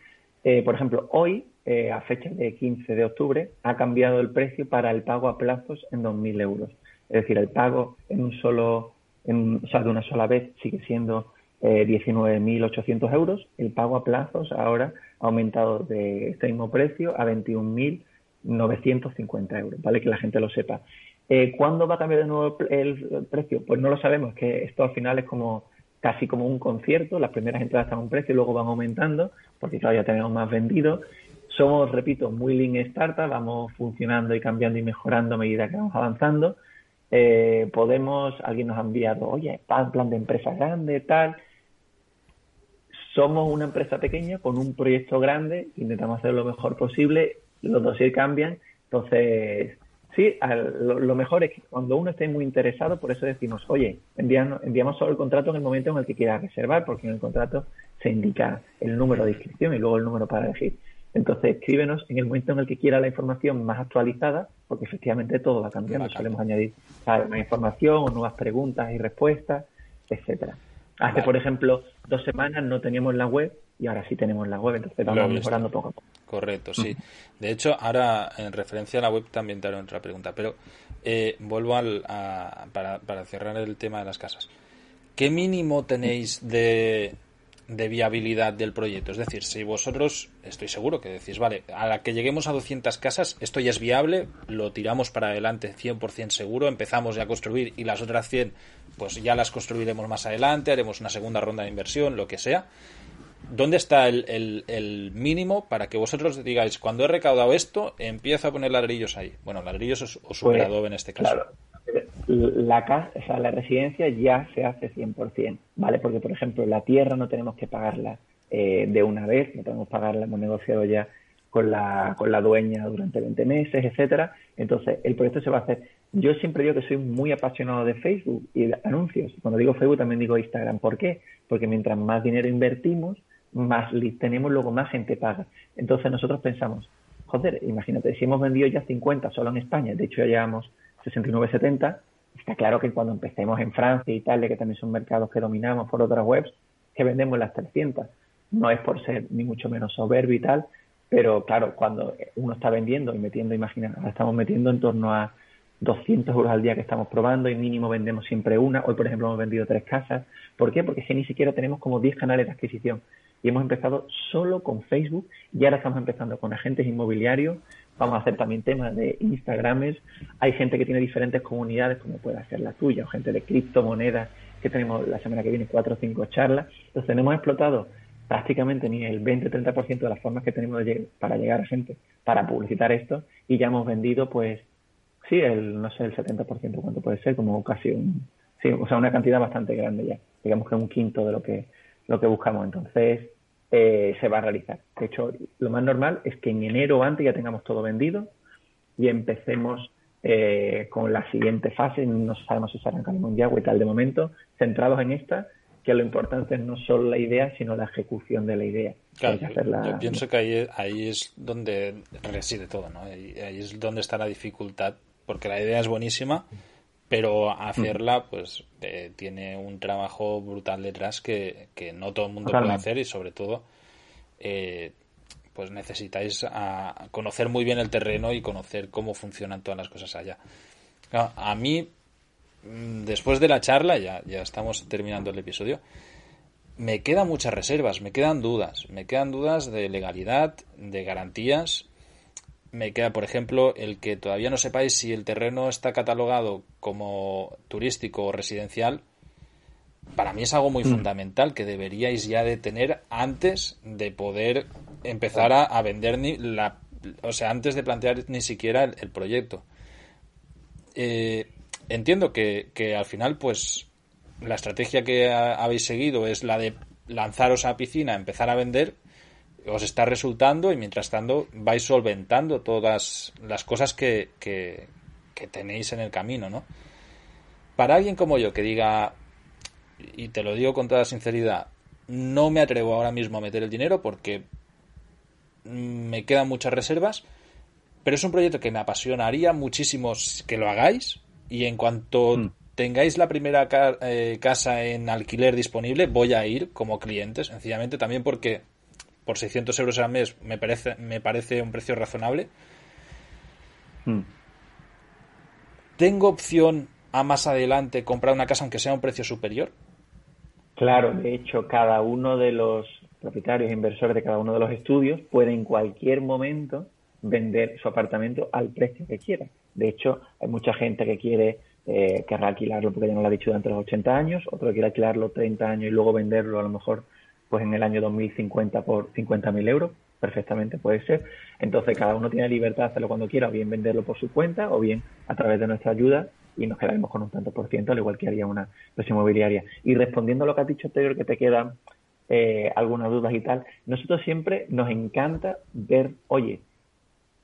Eh, por ejemplo, hoy, a fecha de 15 de octubre, ha cambiado el precio para el pago a plazos en 2.000 euros. Es decir, el pago en un solo, en, de una sola vez sigue siendo eh, 19.800 euros. El pago a plazos ahora ha aumentado de este mismo precio a 21.950 euros, ¿vale? Que la gente lo sepa. Eh, ¿Cuándo va a cambiar de nuevo el, precio? Pues no lo sabemos, que esto al final es como casi como un concierto, las primeras entradas están a un precio y luego van aumentando, porque todavía tenemos más vendidos. Somos, repito, muy lean startup, vamos funcionando y cambiando y mejorando a medida que vamos avanzando. eh, podemos, alguien nos ha enviado, oye, plan, plan de empresa grande, tal. Somos una empresa pequeña con un proyecto grande, intentamos hacer lo mejor posible, los dossiers cambian, entonces Sí, lo, mejor es que cuando uno esté muy interesado, por eso decimos, oye, enviamos, solo el contrato en el momento en el que quiera reservar, porque en el contrato se indica el número de inscripción y luego el número para elegir. Entonces, escríbenos en el momento en el que quiera la información más actualizada, porque efectivamente todo va cambiando. Solemos añadir más información o nuevas preguntas y respuestas, etcétera. Hace, por ejemplo, dos semanas no teníamos la web y ahora sí tenemos la web, entonces vamos mejorando poco a poco. Correcto, sí. De hecho, ahora en referencia a la web también te haré otra pregunta, pero eh, vuelvo al, a, para, para cerrar el tema de las casas. ¿Qué mínimo tenéis de, de viabilidad del proyecto. Es decir, si vosotros, estoy seguro que decís, vale, a la que lleguemos a 200 casas, esto ya es viable, lo tiramos para adelante 100% seguro, empezamos ya a construir y las otras 100, pues ya las construiremos más adelante, haremos una segunda ronda de inversión, lo que sea. ¿Dónde está el, mínimo para que vosotros digáis, cuando he recaudado esto, empiezo a poner ladrillos ahí? Bueno, ladrillos o, o pues, en este caso la casa, o sea, la residencia ya se hace 100%, ¿vale? Porque, por ejemplo, la tierra no tenemos que pagarla eh, de una vez, no podemos pagarla, hemos negociado ya con la, con la dueña durante 20 meses, etcétera. Entonces, el proyecto se va a hacer. Yo siempre digo que soy muy apasionado de Facebook y de anuncios. Cuando digo Facebook también digo Instagram. ¿Por qué? Porque mientras más dinero invertimos, más leads tenemos, luego más gente paga. Entonces nosotros pensamos, joder, imagínate, si hemos vendido ya 50 solo en España, de hecho ya llevamos 69,70. Está claro que cuando empecemos en Francia e Italia, que también son mercados que dominamos por otras webs, que vendemos las 300. No es por ser ni mucho menos soberbio y tal, pero claro, cuando uno está vendiendo y metiendo, imagina, estamos metiendo en torno a 200 euros al día que estamos probando y mínimo vendemos siempre una. Hoy, por ejemplo, hemos vendido tres casas. ¿Por qué? Porque si ni siquiera tenemos como 10 canales de adquisición y hemos empezado solo con Facebook y ahora estamos empezando con agentes inmobiliarios, Vamos a hacer también temas de Instagrames. Hay gente que tiene diferentes comunidades, como puede ser la tuya, o gente de criptomonedas, que tenemos la semana que viene cuatro o cinco charlas. Entonces, hemos explotado prácticamente ni el 20-30% de las formas que tenemos para llegar a gente para publicitar esto y ya hemos vendido, pues, sí, el, no sé, el 70%, ¿cuánto puede ser? Como casi un, sí, o sea, una cantidad bastante grande ya. Digamos que un quinto de lo que, lo que buscamos. Entonces, eh, se va a realizar. De hecho, lo más normal es que en enero o antes ya tengamos todo vendido y empecemos eh, con la siguiente fase. No sabemos si se arrancaremos ya o y tal de momento, centrados en esta, que lo importante es no solo la idea, sino la ejecución de la idea. yo pienso que ahí, ahí es donde reside todo, ¿no? Ahí, es donde está la dificultad, porque la idea es buenísima, pero hacerla pues eh, tiene un trabajo brutal detrás que, no todo el mundo puede hacer y sobre todo eh, pues necesitáis a conocer muy bien el terreno y conocer cómo funcionan todas las cosas allá. A mí, después de la charla, ya, ya estamos terminando el episodio, me quedan muchas reservas, me quedan dudas, me quedan dudas de legalidad, de garantías me queda, por ejemplo, el que todavía no sepáis si el terreno está catalogado como turístico o residencial. Para mí es algo muy mm. fundamental que deberíais ya de tener antes de poder empezar a, vender ni la, o sea, antes de plantear ni siquiera el, proyecto. Eh, entiendo que, que, al final, pues, la estrategia que habéis seguido es la de lanzaros a piscina, empezar a vender, os está resultando y mientras tanto vais solventando todas las cosas que, que, tenéis en el camino, ¿no? Para alguien como yo que diga, y te lo digo con toda sinceridad, no me atrevo ahora mismo a meter el dinero porque me quedan muchas reservas, pero es un proyecto que me apasionaría muchísimo que lo hagáis y en cuanto mm. tengáis la primera eh, casa en alquiler disponible voy a ir como cliente, sencillamente también porque por 600 euros al mes me parece, me parece un precio razonable. Hmm. ¿Tengo opción a más adelante comprar una casa aunque sea un precio superior? Claro, de hecho, cada uno de los propietarios e inversores de cada uno de los estudios puede en cualquier momento vender su apartamento al precio que quiera. De hecho, hay mucha gente que quiere eh, querrá alquilarlo porque ya no lo ha dicho durante los 80 años, otro quiere alquilarlo 30 años y luego venderlo a lo mejor pues en el año 2050 por 50.000 euros, perfectamente puede ser. Entonces cada uno tiene libertad de hacerlo cuando quiera, o bien venderlo por su cuenta, o bien a través de nuestra ayuda y nos quedaremos con un tanto por ciento, al igual que haría una empresa inmobiliaria. Y respondiendo a lo que has dicho anterior, que te quedan eh, algunas dudas y tal, nosotros siempre nos encanta ver, oye,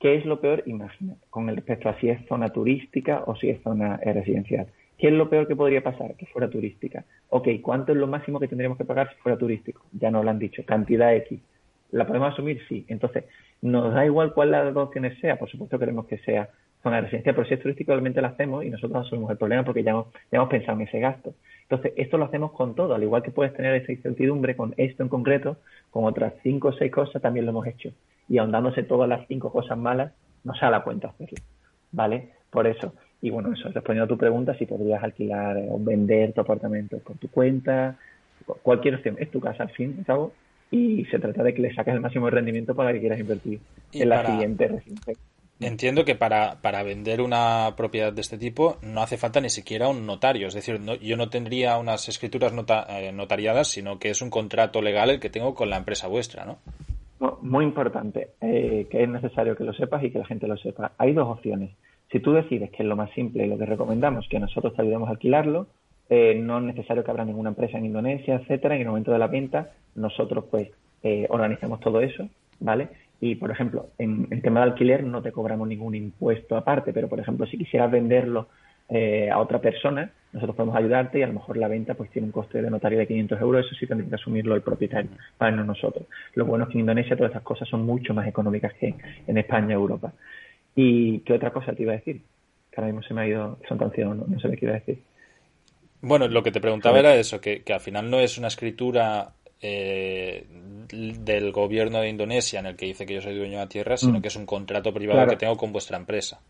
¿qué es lo peor? Imagina, con respecto a si es zona turística o si es zona residencial. ¿Qué es lo peor que podría pasar? Que fuera turística. Ok, ¿cuánto es lo máximo que tendríamos que pagar si fuera turístico? Ya nos lo han dicho, cantidad X. ¿La podemos asumir? Sí. Entonces, ¿nos da igual cuál de las dos opciones sea? Por supuesto queremos que sea de residencia, pero si es turístico, obviamente lo hacemos y nosotros asumimos el problema porque ya hemos, ya hemos pensado en ese gasto. Entonces, esto lo hacemos con todo, al igual que puedes tener esa incertidumbre con esto en concreto, con otras cinco o seis cosas también lo hemos hecho. Y ahondándose todas las cinco cosas malas, no se da la cuenta hacerlo. ¿Vale? Por eso. Y bueno, eso, respondiendo a tu pregunta, si podrías alquilar o vender tu apartamento por tu cuenta, cualquier opción, es tu casa al fin y se trata de que le saques el máximo rendimiento para que quieras invertir en la siguiente residencia. Entiendo que para, para vender una propiedad de este tipo no hace falta ni siquiera un notario, es decir, yo no tendría unas escrituras eh, notariadas, sino que es un contrato legal el que tengo con la empresa vuestra, ¿no? Muy importante, eh, que es necesario que lo sepas y que la gente lo sepa. Hay dos opciones. Si tú decides que es lo más simple y lo que recomendamos, que nosotros te ayudemos a alquilarlo, eh, no es necesario que abra ninguna empresa en Indonesia, etcétera. En el momento de la venta, nosotros pues eh, organizamos todo eso, ¿vale? Y, por ejemplo, en el tema de alquiler no te cobramos ningún impuesto aparte, pero, por ejemplo, si quisieras venderlo eh, a otra persona, nosotros podemos ayudarte y a lo mejor la venta pues tiene un coste de notario de 500 euros, eso sí tendría que asumirlo el propietario, para no nosotros. Lo bueno es que en Indonesia todas estas cosas son mucho más económicas que en España Europa. ¿Y qué otra cosa te iba a decir? Que ahora mismo se me ha ido Santanciano, no, no sé qué iba a decir. Bueno, lo que te preguntaba era eso, que, al final no es una escritura eh, del gobierno de Indonesia en el que dice que yo soy dueño de la tierra, sino mm. que es un contrato privado que tengo con vuestra empresa.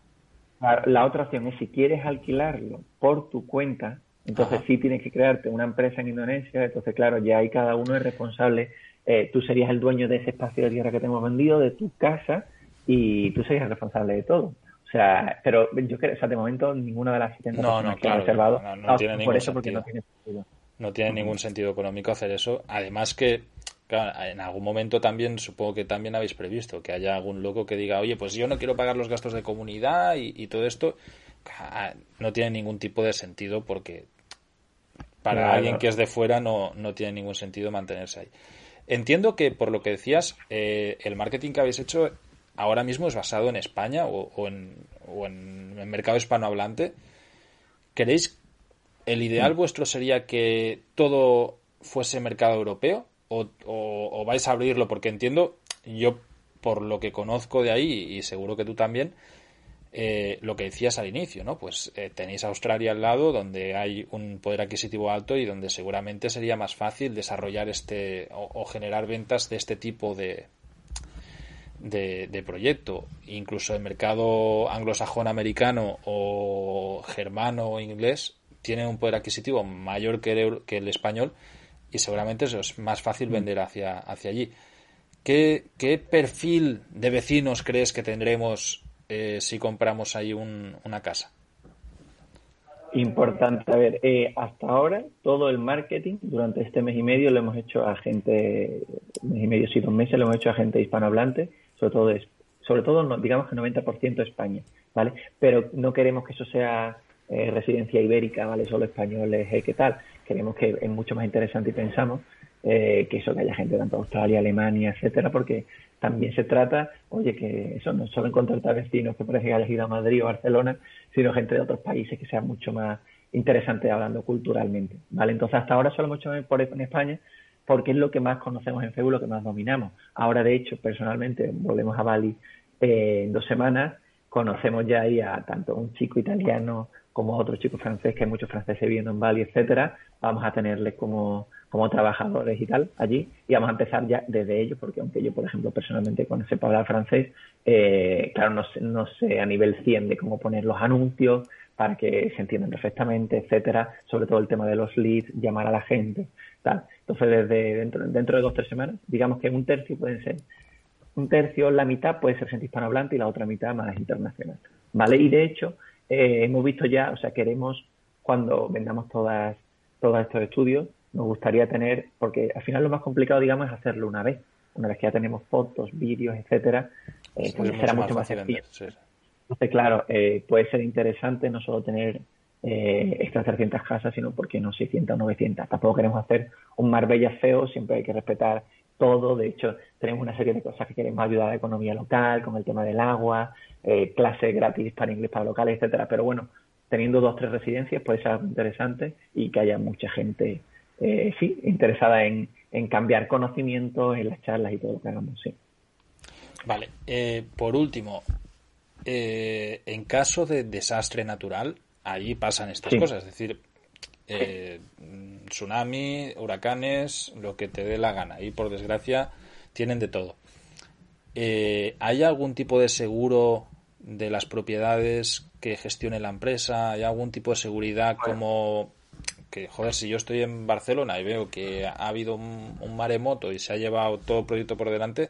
La otra opción es si quieres alquilarlo por tu cuenta, entonces sí tienes que crearte una empresa en Indonesia, entonces claro, ya ahí cada uno es responsable, eh, tú serías el dueño de ese espacio de tierra que tengo vendido, de tu casa, y tú serías responsable de todo. O sea, pero yo creo, o sea, de momento ninguna de las 70 no, no, claro, reservado no, tiene ningún eso porque no tiene sentido. No tiene ningún sentido económico hacer eso. Además que, claro, en algún momento también, supongo que también habéis previsto que haya algún loco que diga, oye, pues yo no quiero pagar los gastos de comunidad y, todo esto. No tiene ningún tipo de sentido porque para alguien que es de fuera no, no tiene ningún sentido mantenerse ahí. Entiendo que, por lo que decías, eh, el marketing que habéis hecho ahora mismo es basado en España o, en, el mercado hispanohablante. ¿Queréis, el ideal vuestro sería que todo fuese mercado europeo o, vais a abrirlo? Porque entiendo, yo por lo que conozco de ahí y seguro que tú también, eh, lo que decías al inicio, ¿no? Pues eh, tenéis Australia al lado, donde hay un poder adquisitivo alto y donde seguramente sería más fácil desarrollar este o generar ventas de este tipo de, de, proyecto. Incluso el mercado anglosajón americano o germano o inglés tiene un poder adquisitivo mayor que el, que el español y seguramente eso es más fácil mm. vender hacia, hacia allí. ¿Qué, ¿Qué, perfil de vecinos crees que tendremos eh, si compramos ahí una casa? Importante. A ver, eh, hasta ahora todo el marketing durante este mes y medio lo hemos hecho a gente, mes y medio, sí, dos meses, lo hemos hecho a gente hispanohablante sobre todo, sobre todo digamos que 90% España, ¿vale? Pero no queremos que eso sea eh, residencia ibérica, ¿vale? Solo españoles, eh, ¿qué tal? Queremos que es mucho más interesante y pensamos eh, que eso, que haya gente tanto de Australia, Alemania, etcétera, porque también se trata, oye, que eso no solo encontrarte vecinos que parece que hayas ido a Madrid o Barcelona, sino gente de otros países que sea mucho más interesante hablando culturalmente, ¿vale? Entonces hasta ahora solo hemos en España, porque es lo que más conocemos en Facebook, lo que más dominamos. Ahora, de hecho, personalmente, volvemos a Bali eh, en dos semanas, conocemos ya ahí a tanto un chico italiano como otro chico francés, que hay muchos franceses viviendo en Bali, etcétera, vamos a tenerles como, como trabajadores y tal allí, y vamos a empezar ya desde ellos, porque aunque yo, por ejemplo, personalmente cuando sepa hablar francés, eh, claro, no no sé a nivel 100 de cómo poner los anuncios para que se entiendan perfectamente, etcétera, sobre todo el tema de los leads, llamar a la gente, tal. Entonces, desde dentro, dentro de dos o tres semanas, digamos que un tercio pueden ser, un tercio, la mitad puede ser gente hispanohablante y la otra mitad más internacional. ¿Vale? Y de hecho, eh, hemos visto ya, o sea, queremos, cuando vendamos todas, todos estos estudios, nos gustaría tener, porque al final lo más complicado, digamos, es hacerlo una vez. Una vez que ya tenemos fotos, vídeos, etcétera, eh, pues será mucho más, sencillo. Entonces, claro, eh, puede ser interesante no solo tener eh, estas 300 casas, sino porque no 600 o 900. Tampoco queremos hacer un Marbella feo, siempre hay que respetar todo. De hecho, tenemos una serie de cosas que queremos ayudar a la economía local, con el tema del agua, eh, clases gratis para inglés para locales, etcétera. Pero bueno, teniendo dos o tres residencias puede ser algo interesante y que haya mucha gente, eh, sí, interesada en, en cambiar conocimientos en las charlas y todo lo que hagamos, sí. Vale, eh, por último, eh, en caso de desastre natural, allí pasan estas cosas, es decir, eh, tsunami, huracanes, lo que te dé la gana. Y por desgracia tienen de todo. ¿Hay algún tipo de seguro de las propiedades que gestione la empresa? ¿Hay algún tipo de seguridad como que, joder, si yo estoy en Barcelona y veo que ha habido un, un maremoto y se ha llevado todo el proyecto por delante,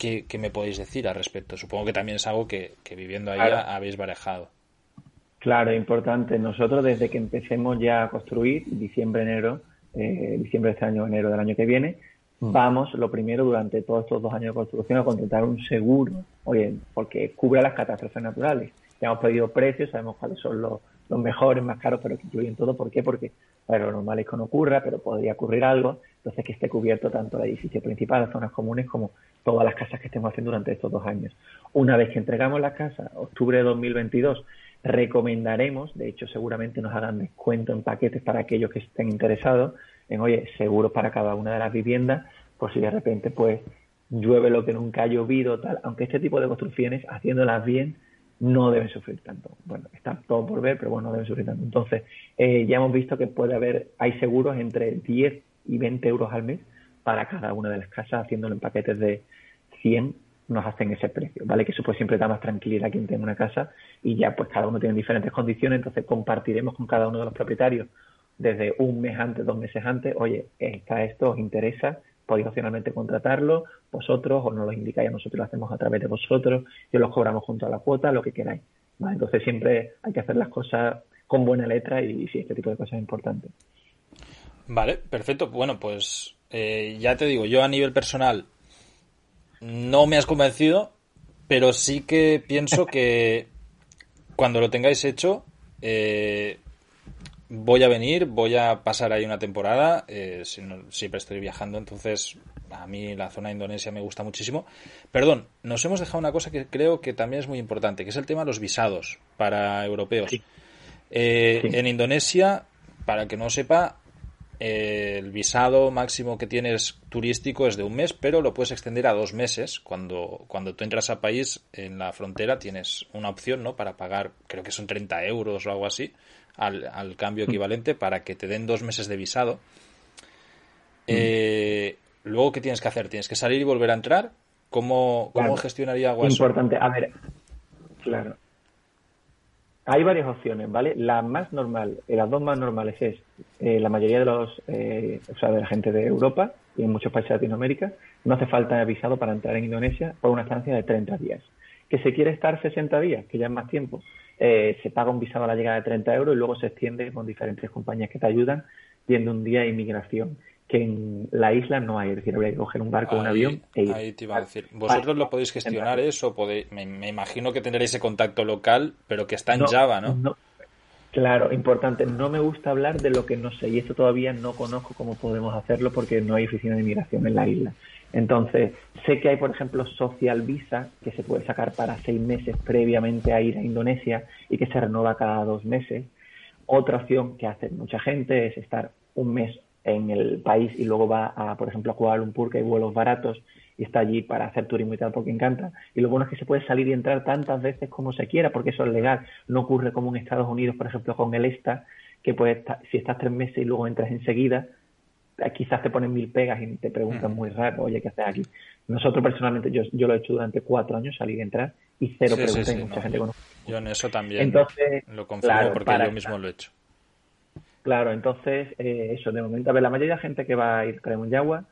¿qué, me podéis decir al respecto? Supongo que también es algo que, viviendo ahí habéis barajado. Claro, importante. Nosotros desde que empecemos ya a construir, diciembre, enero, eh, diciembre de este año, enero del año que viene, mm. vamos, lo primero, durante todos estos dos años de construcción, a contratar un seguro, oye, porque cubre las catástrofes naturales. Ya hemos pedido precios, sabemos cuáles son los, los mejores, más caros, pero que incluyen todo. ¿Por qué? Porque lo normal es que no ocurra, pero podría ocurrir algo. Entonces, que esté cubierto tanto el edificio principal, las zonas comunes, como todas las casas que estemos haciendo durante estos dos años. Una vez que entregamos la casa, octubre de 2022, recomendaremos, de hecho, seguramente nos hagan descuento en paquetes para aquellos que estén interesados en, oye, seguros para cada una de las viviendas, por si de repente, pues, llueve lo que nunca ha llovido, tal. Aunque este tipo de construcciones, haciéndolas bien, no deben sufrir tanto. Bueno, está todo por ver, pero bueno, no deben sufrir tanto. Entonces, eh, ya hemos visto que puede haber, hay seguros entre 10 y 20 euros al mes para cada una de las casas, haciéndolo en paquetes de 100, nos hacen ese precio, ¿vale? Que eso pues siempre da más tranquilidad a quien tenga una casa y ya pues cada uno tiene diferentes condiciones, entonces compartiremos con cada uno de los propietarios desde un mes antes, dos meses antes, oye, está esto, os interesa, podéis opcionalmente contratarlo vosotros o nos lo indicáis a nosotros, lo hacemos a través de vosotros, yo los cobramos junto a la cuota, lo que queráis. Entonces siempre hay que hacer las cosas con buena letra y, sí, este tipo de cosas es importante. Vale, perfecto. Bueno, pues eh, ya te digo, yo a nivel personal no me has convencido, pero sí que pienso que (laughs) cuando lo tengáis hecho, eh, voy a venir, voy a pasar ahí una temporada, eh, siempre estoy viajando, entonces a mí la zona de Indonesia me gusta muchísimo. Perdón, nos hemos dejado una cosa que creo que también es muy importante, que es el tema de los visados para europeos. Eh, en Indonesia, para que no sepa, el visado máximo que tienes turístico es de un mes, pero lo puedes extender a dos meses. Cuando, cuando tú entras al país, en la frontera tienes una opción, ¿no? Para pagar, creo que son 30 euros o algo así al, cambio mm. equivalente para que te den dos meses de visado. Mm. Eh, luego, ¿qué tienes que hacer? ¿Tienes que salir y volver a entrar? ¿Cómo, cómo gestionaría algo Importante. A ver, claro. Hay varias opciones, ¿vale? La más normal, eh, las dos más normales es eh, la mayoría de los, o sea, de la gente de Europa y en muchos países de Latinoamérica, no hace falta visado para entrar en Indonesia por una estancia de 30 días. Que se quiere estar 60 días, que ya es más tiempo, eh, se paga un visado a la llegada de 30 euros y luego se extiende con diferentes compañías que te ayudan viendo un día de inmigración que en la isla no hay, es decir, habría que coger un barco o un avión. E ahí te iba a decir. Vosotros lo podéis gestionar eso, podéis, me, imagino que tendréis ese contacto local, pero que está en Java, ¿no? Claro, importante. No me gusta hablar de lo que no sé y esto todavía no conozco cómo podemos hacerlo porque no hay oficina de inmigración en la isla. Entonces, sé que hay, por ejemplo, Social Visa, que se puede sacar para seis meses previamente a ir a Indonesia y que se renueva cada dos meses. Otra opción que hace mucha gente es estar un mes en el país y luego va a, por ejemplo, a Kuala Lumpur, que hay vuelos baratos y está allí para hacer turismo y tal porque encanta. Y lo bueno es que se puede salir y entrar tantas veces como se quiera porque eso es legal. No ocurre como en Estados Unidos, por ejemplo, con el ESTA, que puedes, si estás tres meses y luego entras enseguida, quizás te ponen mil pegas y te preguntan muy raro, oye, ¿qué haces aquí? Nosotros personalmente, yo, yo lo he hecho durante cuatro años, salir y entrar, y cero preguntas y mucha gente conoce. Yo en eso también entonces, lo confirmo porque yo mismo lo he hecho. Claro, entonces, eh, eso, de momento, a ver, la mayoría de la gente que va a ir a Yagua,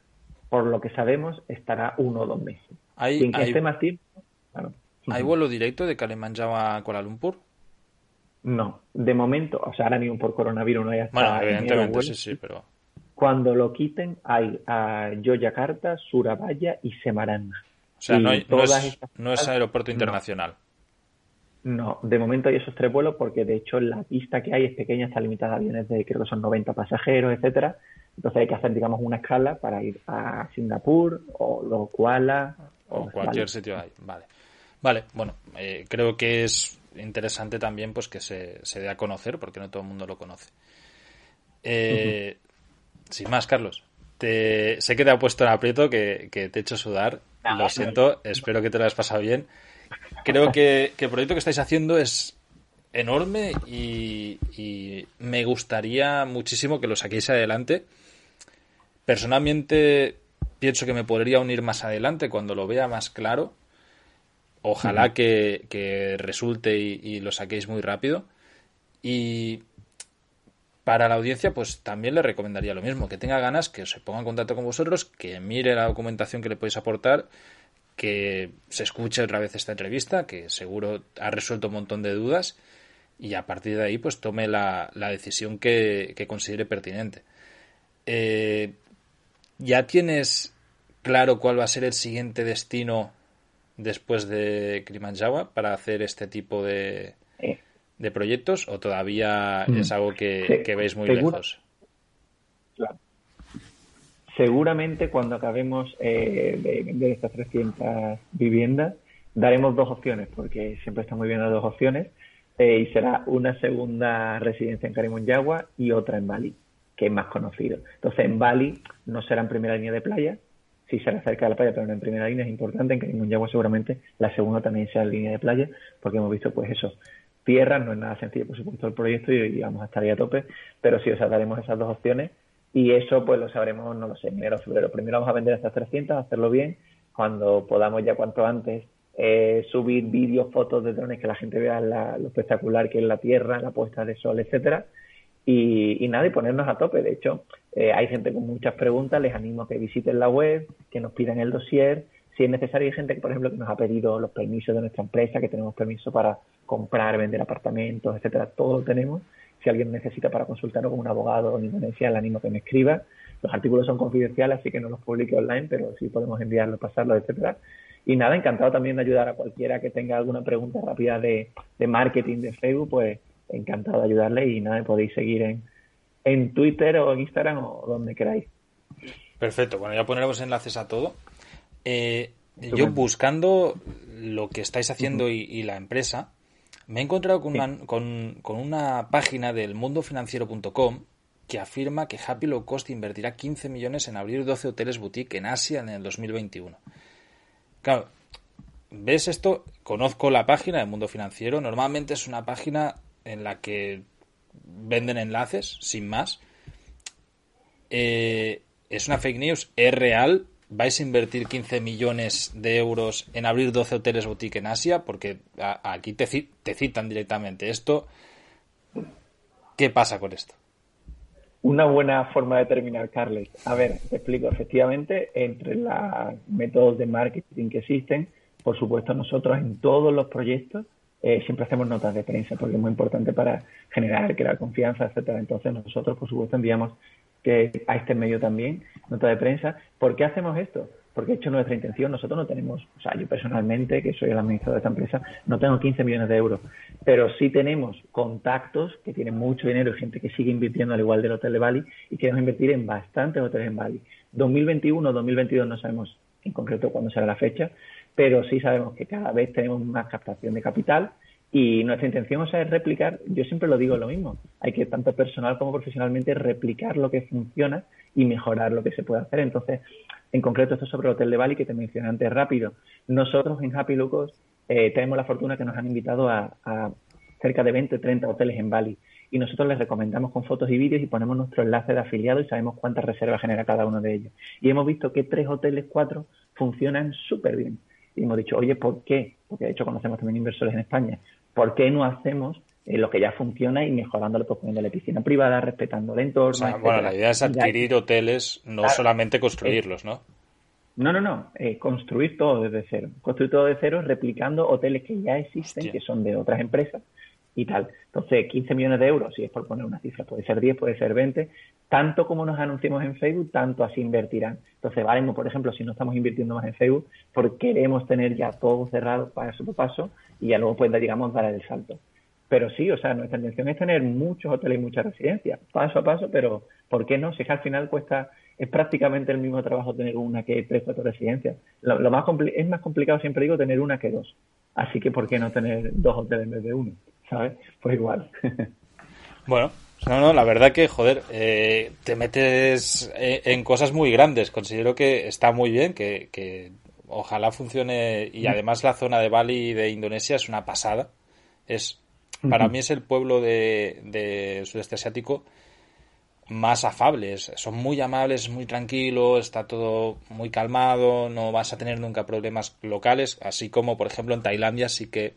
por lo que sabemos, estará uno o dos meses. ¿Hay, que esté más tiempo, ¿Hay vuelo directo de Kalimanjaro a Kuala Lumpur? No, de momento, o sea, ahora mismo por coronavirus no hay hasta Bueno, evidentemente sí, sí, pero... Cuando lo quiten, hay a Yoyakarta, Surabaya y Semarang. O sea, no, es, aeropuerto internacional. No, de momento hay esos tres vuelos porque de hecho la pista que hay es pequeña, está limitada a aviones de creo que son 90 pasajeros, etcétera. Entonces hay que hacer, digamos, una escala para ir a Singapur o luego Kuala o, cualquier sitio ahí. Vale. Vale, bueno, eh, creo que es interesante también pues que se, se dé a conocer porque no todo el mundo lo conoce. Eh, Sin más, Carlos. Te, sé que te ha puesto en aprieto, que, te he hecho sudar. lo siento, espero que te lo hayas pasado bien. Creo que, el proyecto que estáis haciendo es enorme y, y, me gustaría muchísimo que lo saquéis adelante. Personalmente pienso que me podría unir más adelante cuando lo vea más claro. Ojalá que, resulte y, lo saquéis muy rápido. Y para la audiencia, pues también le recomendaría lo mismo, que tenga ganas, que se ponga en contacto con vosotros, que mire la documentación que le podéis aportar, que se escuche otra vez esta entrevista, que seguro ha resuelto un montón de dudas, y a partir de ahí, pues tome la, decisión que, considere pertinente. Eh, ¿Ya tienes claro cuál va a ser el siguiente destino después de Kilimanjaro para hacer este tipo de, de proyectos o todavía mm. es algo que, veis muy lejos? Seguramente cuando acabemos eh, de vender estas 300 viviendas daremos dos opciones porque siempre está muy bien las dos opciones eh, y será una segunda residencia en Karimunjawa y otra en Bali que es más conocido. Entonces en Bali no será en primera línea de playa, si será cerca de la playa, pero no en primera línea, es importante. En Karimunjawa seguramente la segunda también sea en línea de playa, porque hemos visto, pues eso, tierra, no es nada sencillo, por supuesto, el proyecto y, vamos a estar ahí a tope, pero sí, o sea, daremos esas dos opciones y eso pues lo sabremos, no lo sé, en enero o febrero. Primero vamos a vender estas 300, hacerlo bien, cuando podamos ya cuanto antes eh, subir vídeos, fotos de drones, que la gente vea lo espectacular que es la tierra, la puesta de sol, etcétera, y, nada, y ponernos a tope. De hecho, eh, hay gente con muchas preguntas, les animo a que visiten la web, que nos pidan el dossier. Si es necesario, hay gente que, por ejemplo, que nos ha pedido los permisos de nuestra empresa, que tenemos permiso para comprar, vender apartamentos, etcétera, todo lo tenemos. Si alguien necesita para consultarnos con un abogado en Indonesia, le animo a que me escriba. Los artículos son confidenciales, así que no los publique online, pero sí podemos enviarlos, pasarlos, etcétera. Y nada, encantado también de ayudar a cualquiera que tenga alguna pregunta rápida de, de marketing de Facebook, pues encantado de ayudarle y nada, podéis seguir en, en Twitter o en Instagram o donde queráis. Perfecto, bueno, ya pondremos enlaces a todo. Eh, yo buscando lo que estáis haciendo y, la empresa, me he encontrado con, una, con, una página del mundofinanciero.com que afirma que Happy Low Cost invertirá 15 millones en abrir 12 hoteles boutique en Asia en el 2021. Claro, ¿ves esto? Conozco la página del Mundo Financiero. Normalmente es una página en la que venden enlaces, sin más. Eh, es una fake news, es real. ¿Vais a invertir 15 millones de euros en abrir 12 hoteles boutique en Asia? Porque aquí te, citan directamente esto. ¿Qué pasa con esto? Una buena forma de terminar, Carles. A ver, te explico. Efectivamente, entre los métodos de marketing que existen, por supuesto, nosotros en todos los proyectos eh, siempre hacemos notas de prensa porque es muy importante para generar, crear confianza, etcétera. Entonces nosotros, por supuesto, enviamos que a este medio también nota de prensa. ¿Por qué hacemos esto? Porque hecho nuestra intención, nosotros no tenemos, o sea, yo personalmente, que soy el administrador de esta empresa, no tengo 15 millones de euros, pero sí tenemos contactos que tienen mucho dinero y gente que sigue invirtiendo al igual del Hotel de Bali y queremos invertir en bastantes hoteles en Bali. 2021, 2022 no sabemos en concreto cuándo será la fecha, pero sí sabemos que cada vez tenemos más captación de capital y nuestra intención es replicar, yo siempre lo digo lo mismo, hay que tanto personal como profesionalmente replicar lo que funciona y mejorar lo que se puede hacer. Entonces, en concreto, esto sobre el Hotel de Bali que te mencioné antes rápido. Nosotros en Happy Lucos eh, tenemos la fortuna que nos han invitado a, a cerca de 20 o 30 hoteles en Bali y nosotros les recomendamos con fotos y vídeos y ponemos nuestro enlace de afiliado y sabemos cuántas reservas genera cada uno de ellos. Y hemos visto que tres hoteles, cuatro, funcionan súper bien y hemos dicho, oye, ¿por qué? Porque de hecho conocemos también inversores en España. ¿Por qué no hacemos eh, lo que ya funciona y mejorándolo, pues poniéndole piscina privada, respetando el entorno? bueno, la idea es adquirir hoteles, no solamente construirlos, ¿no? No, no, no, eh, construir todo desde cero. Construir todo de cero replicando hoteles que ya existen, que son de otras empresas, y tal. Entonces, 15 millones de euros, si es por poner una cifra, puede ser 10, puede ser 20, tanto como nos anunciemos en Facebook, tanto así invertirán. Entonces, valemos, por ejemplo, si no estamos invirtiendo más en Facebook, porque queremos tener ya todo cerrado paso por paso y ya luego, pues, digamos, dar el salto. Pero sí, o sea, nuestra intención es tener muchos hoteles y muchas residencias, paso a paso, pero ¿por qué no? Si es que al final cuesta, es prácticamente el mismo trabajo tener una que tres, cuatro residencias. Lo, más es más complicado, siempre digo, tener una que dos. Así que ¿por qué no tener dos hoteles en vez de uno? ¿Sabes? Pues igual. bueno, no, no, la verdad que, joder, eh, te metes eh, en cosas muy grandes. Considero que está muy bien, que, que ojalá funcione. Y mm. además la zona de Bali de Indonesia es una pasada. Es para mí es el pueblo de, sudeste asiático más afables. Son muy amables, muy tranquilos, está todo muy calmado, no vas a tener nunca problemas locales, así como por ejemplo en Tailandia sí que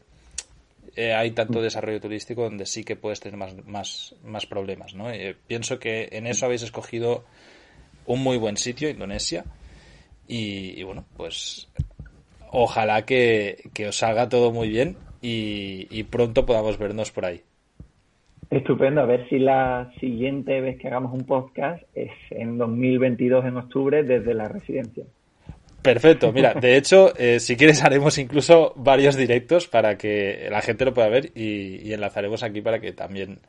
eh, hay tanto desarrollo turístico donde sí que puedes tener más, más, problemas. ¿no? Eh, pienso que en eso habéis escogido un muy buen sitio, Indonesia, y, bueno, pues ojalá que, que os salga todo muy bien y, pronto podamos vernos por ahí. Estupendo, a ver si la siguiente vez que hagamos un podcast es en 2022, en octubre, desde la residencia. Perfecto, mira, de hecho, eh, si quieres (laughs) haremos incluso varios directos para que la gente lo pueda ver y, enlazaremos aquí para que también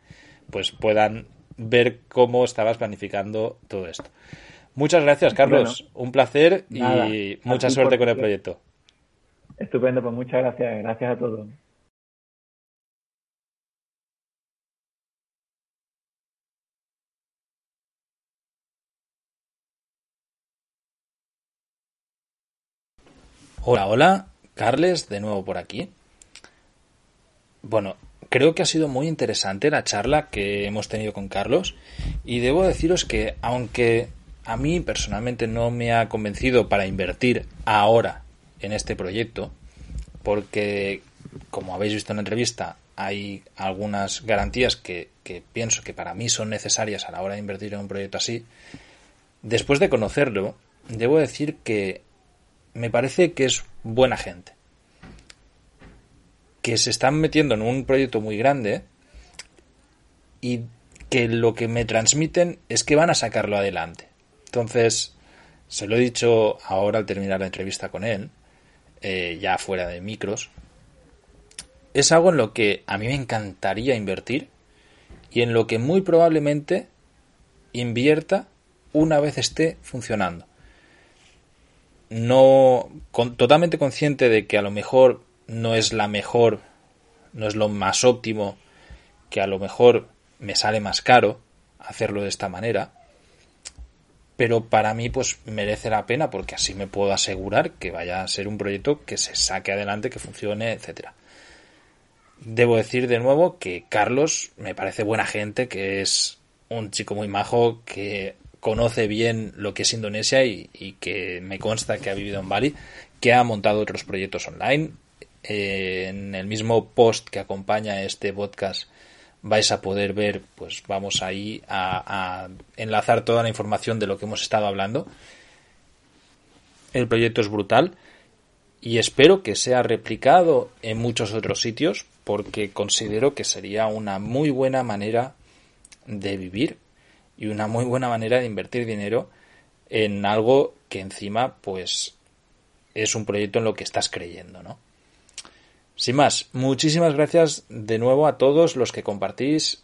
pues puedan ver cómo estabas planificando todo esto. Muchas gracias, Carlos. un placer y mucha suerte con el proyecto. Estupendo, pues muchas gracias. Gracias a todos. Hola, hola, Carles, de nuevo por aquí. Bueno, creo que ha sido muy interesante la charla que hemos tenido con Carlos y debo deciros que aunque a mí personalmente no me ha convencido para invertir ahora en este proyecto, porque como habéis visto en la entrevista hay algunas garantías que, que pienso que para mí son necesarias a la hora de invertir en un proyecto así, después de conocerlo, debo decir que me parece que es buena gente. Que se están metiendo en un proyecto muy grande y que lo que me transmiten es que van a sacarlo adelante. Entonces, se lo he dicho ahora al terminar la entrevista con él, eh, ya fuera de micros. Es algo en lo que a mí me encantaría invertir y en lo que muy probablemente invierta una vez esté funcionando no totalmente consciente de que a lo mejor no es la mejor, no es lo más óptimo, que a lo mejor me sale más caro hacerlo de esta manera, pero para mí pues merece la pena porque así me puedo asegurar que vaya a ser un proyecto que se saque adelante, que funcione, etcétera. Debo decir de nuevo que Carlos me parece buena gente, que es un chico muy majo, que conoce bien lo que es Indonesia y, que me consta que ha vivido en Bali, que ha montado otros proyectos online. Eh, en el mismo post que acompaña este podcast vais a poder ver, pues vamos ahí a, a enlazar toda la información de lo que hemos estado hablando. El proyecto es brutal y espero que sea replicado en muchos otros sitios porque considero que sería una muy buena manera de vivir y una muy buena manera de invertir dinero en algo que encima pues es un proyecto en lo que estás creyendo, ¿no? Sin más, muchísimas gracias de nuevo a todos los que compartís,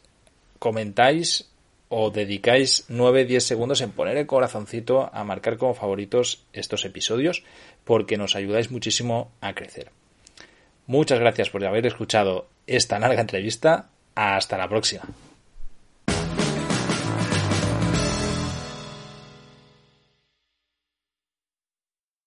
comentáis o dedicáis 9-10 segundos en poner el corazoncito a marcar como favoritos estos episodios porque nos ayudáis muchísimo a crecer. Muchas gracias por haber escuchado esta larga entrevista. Hasta la próxima.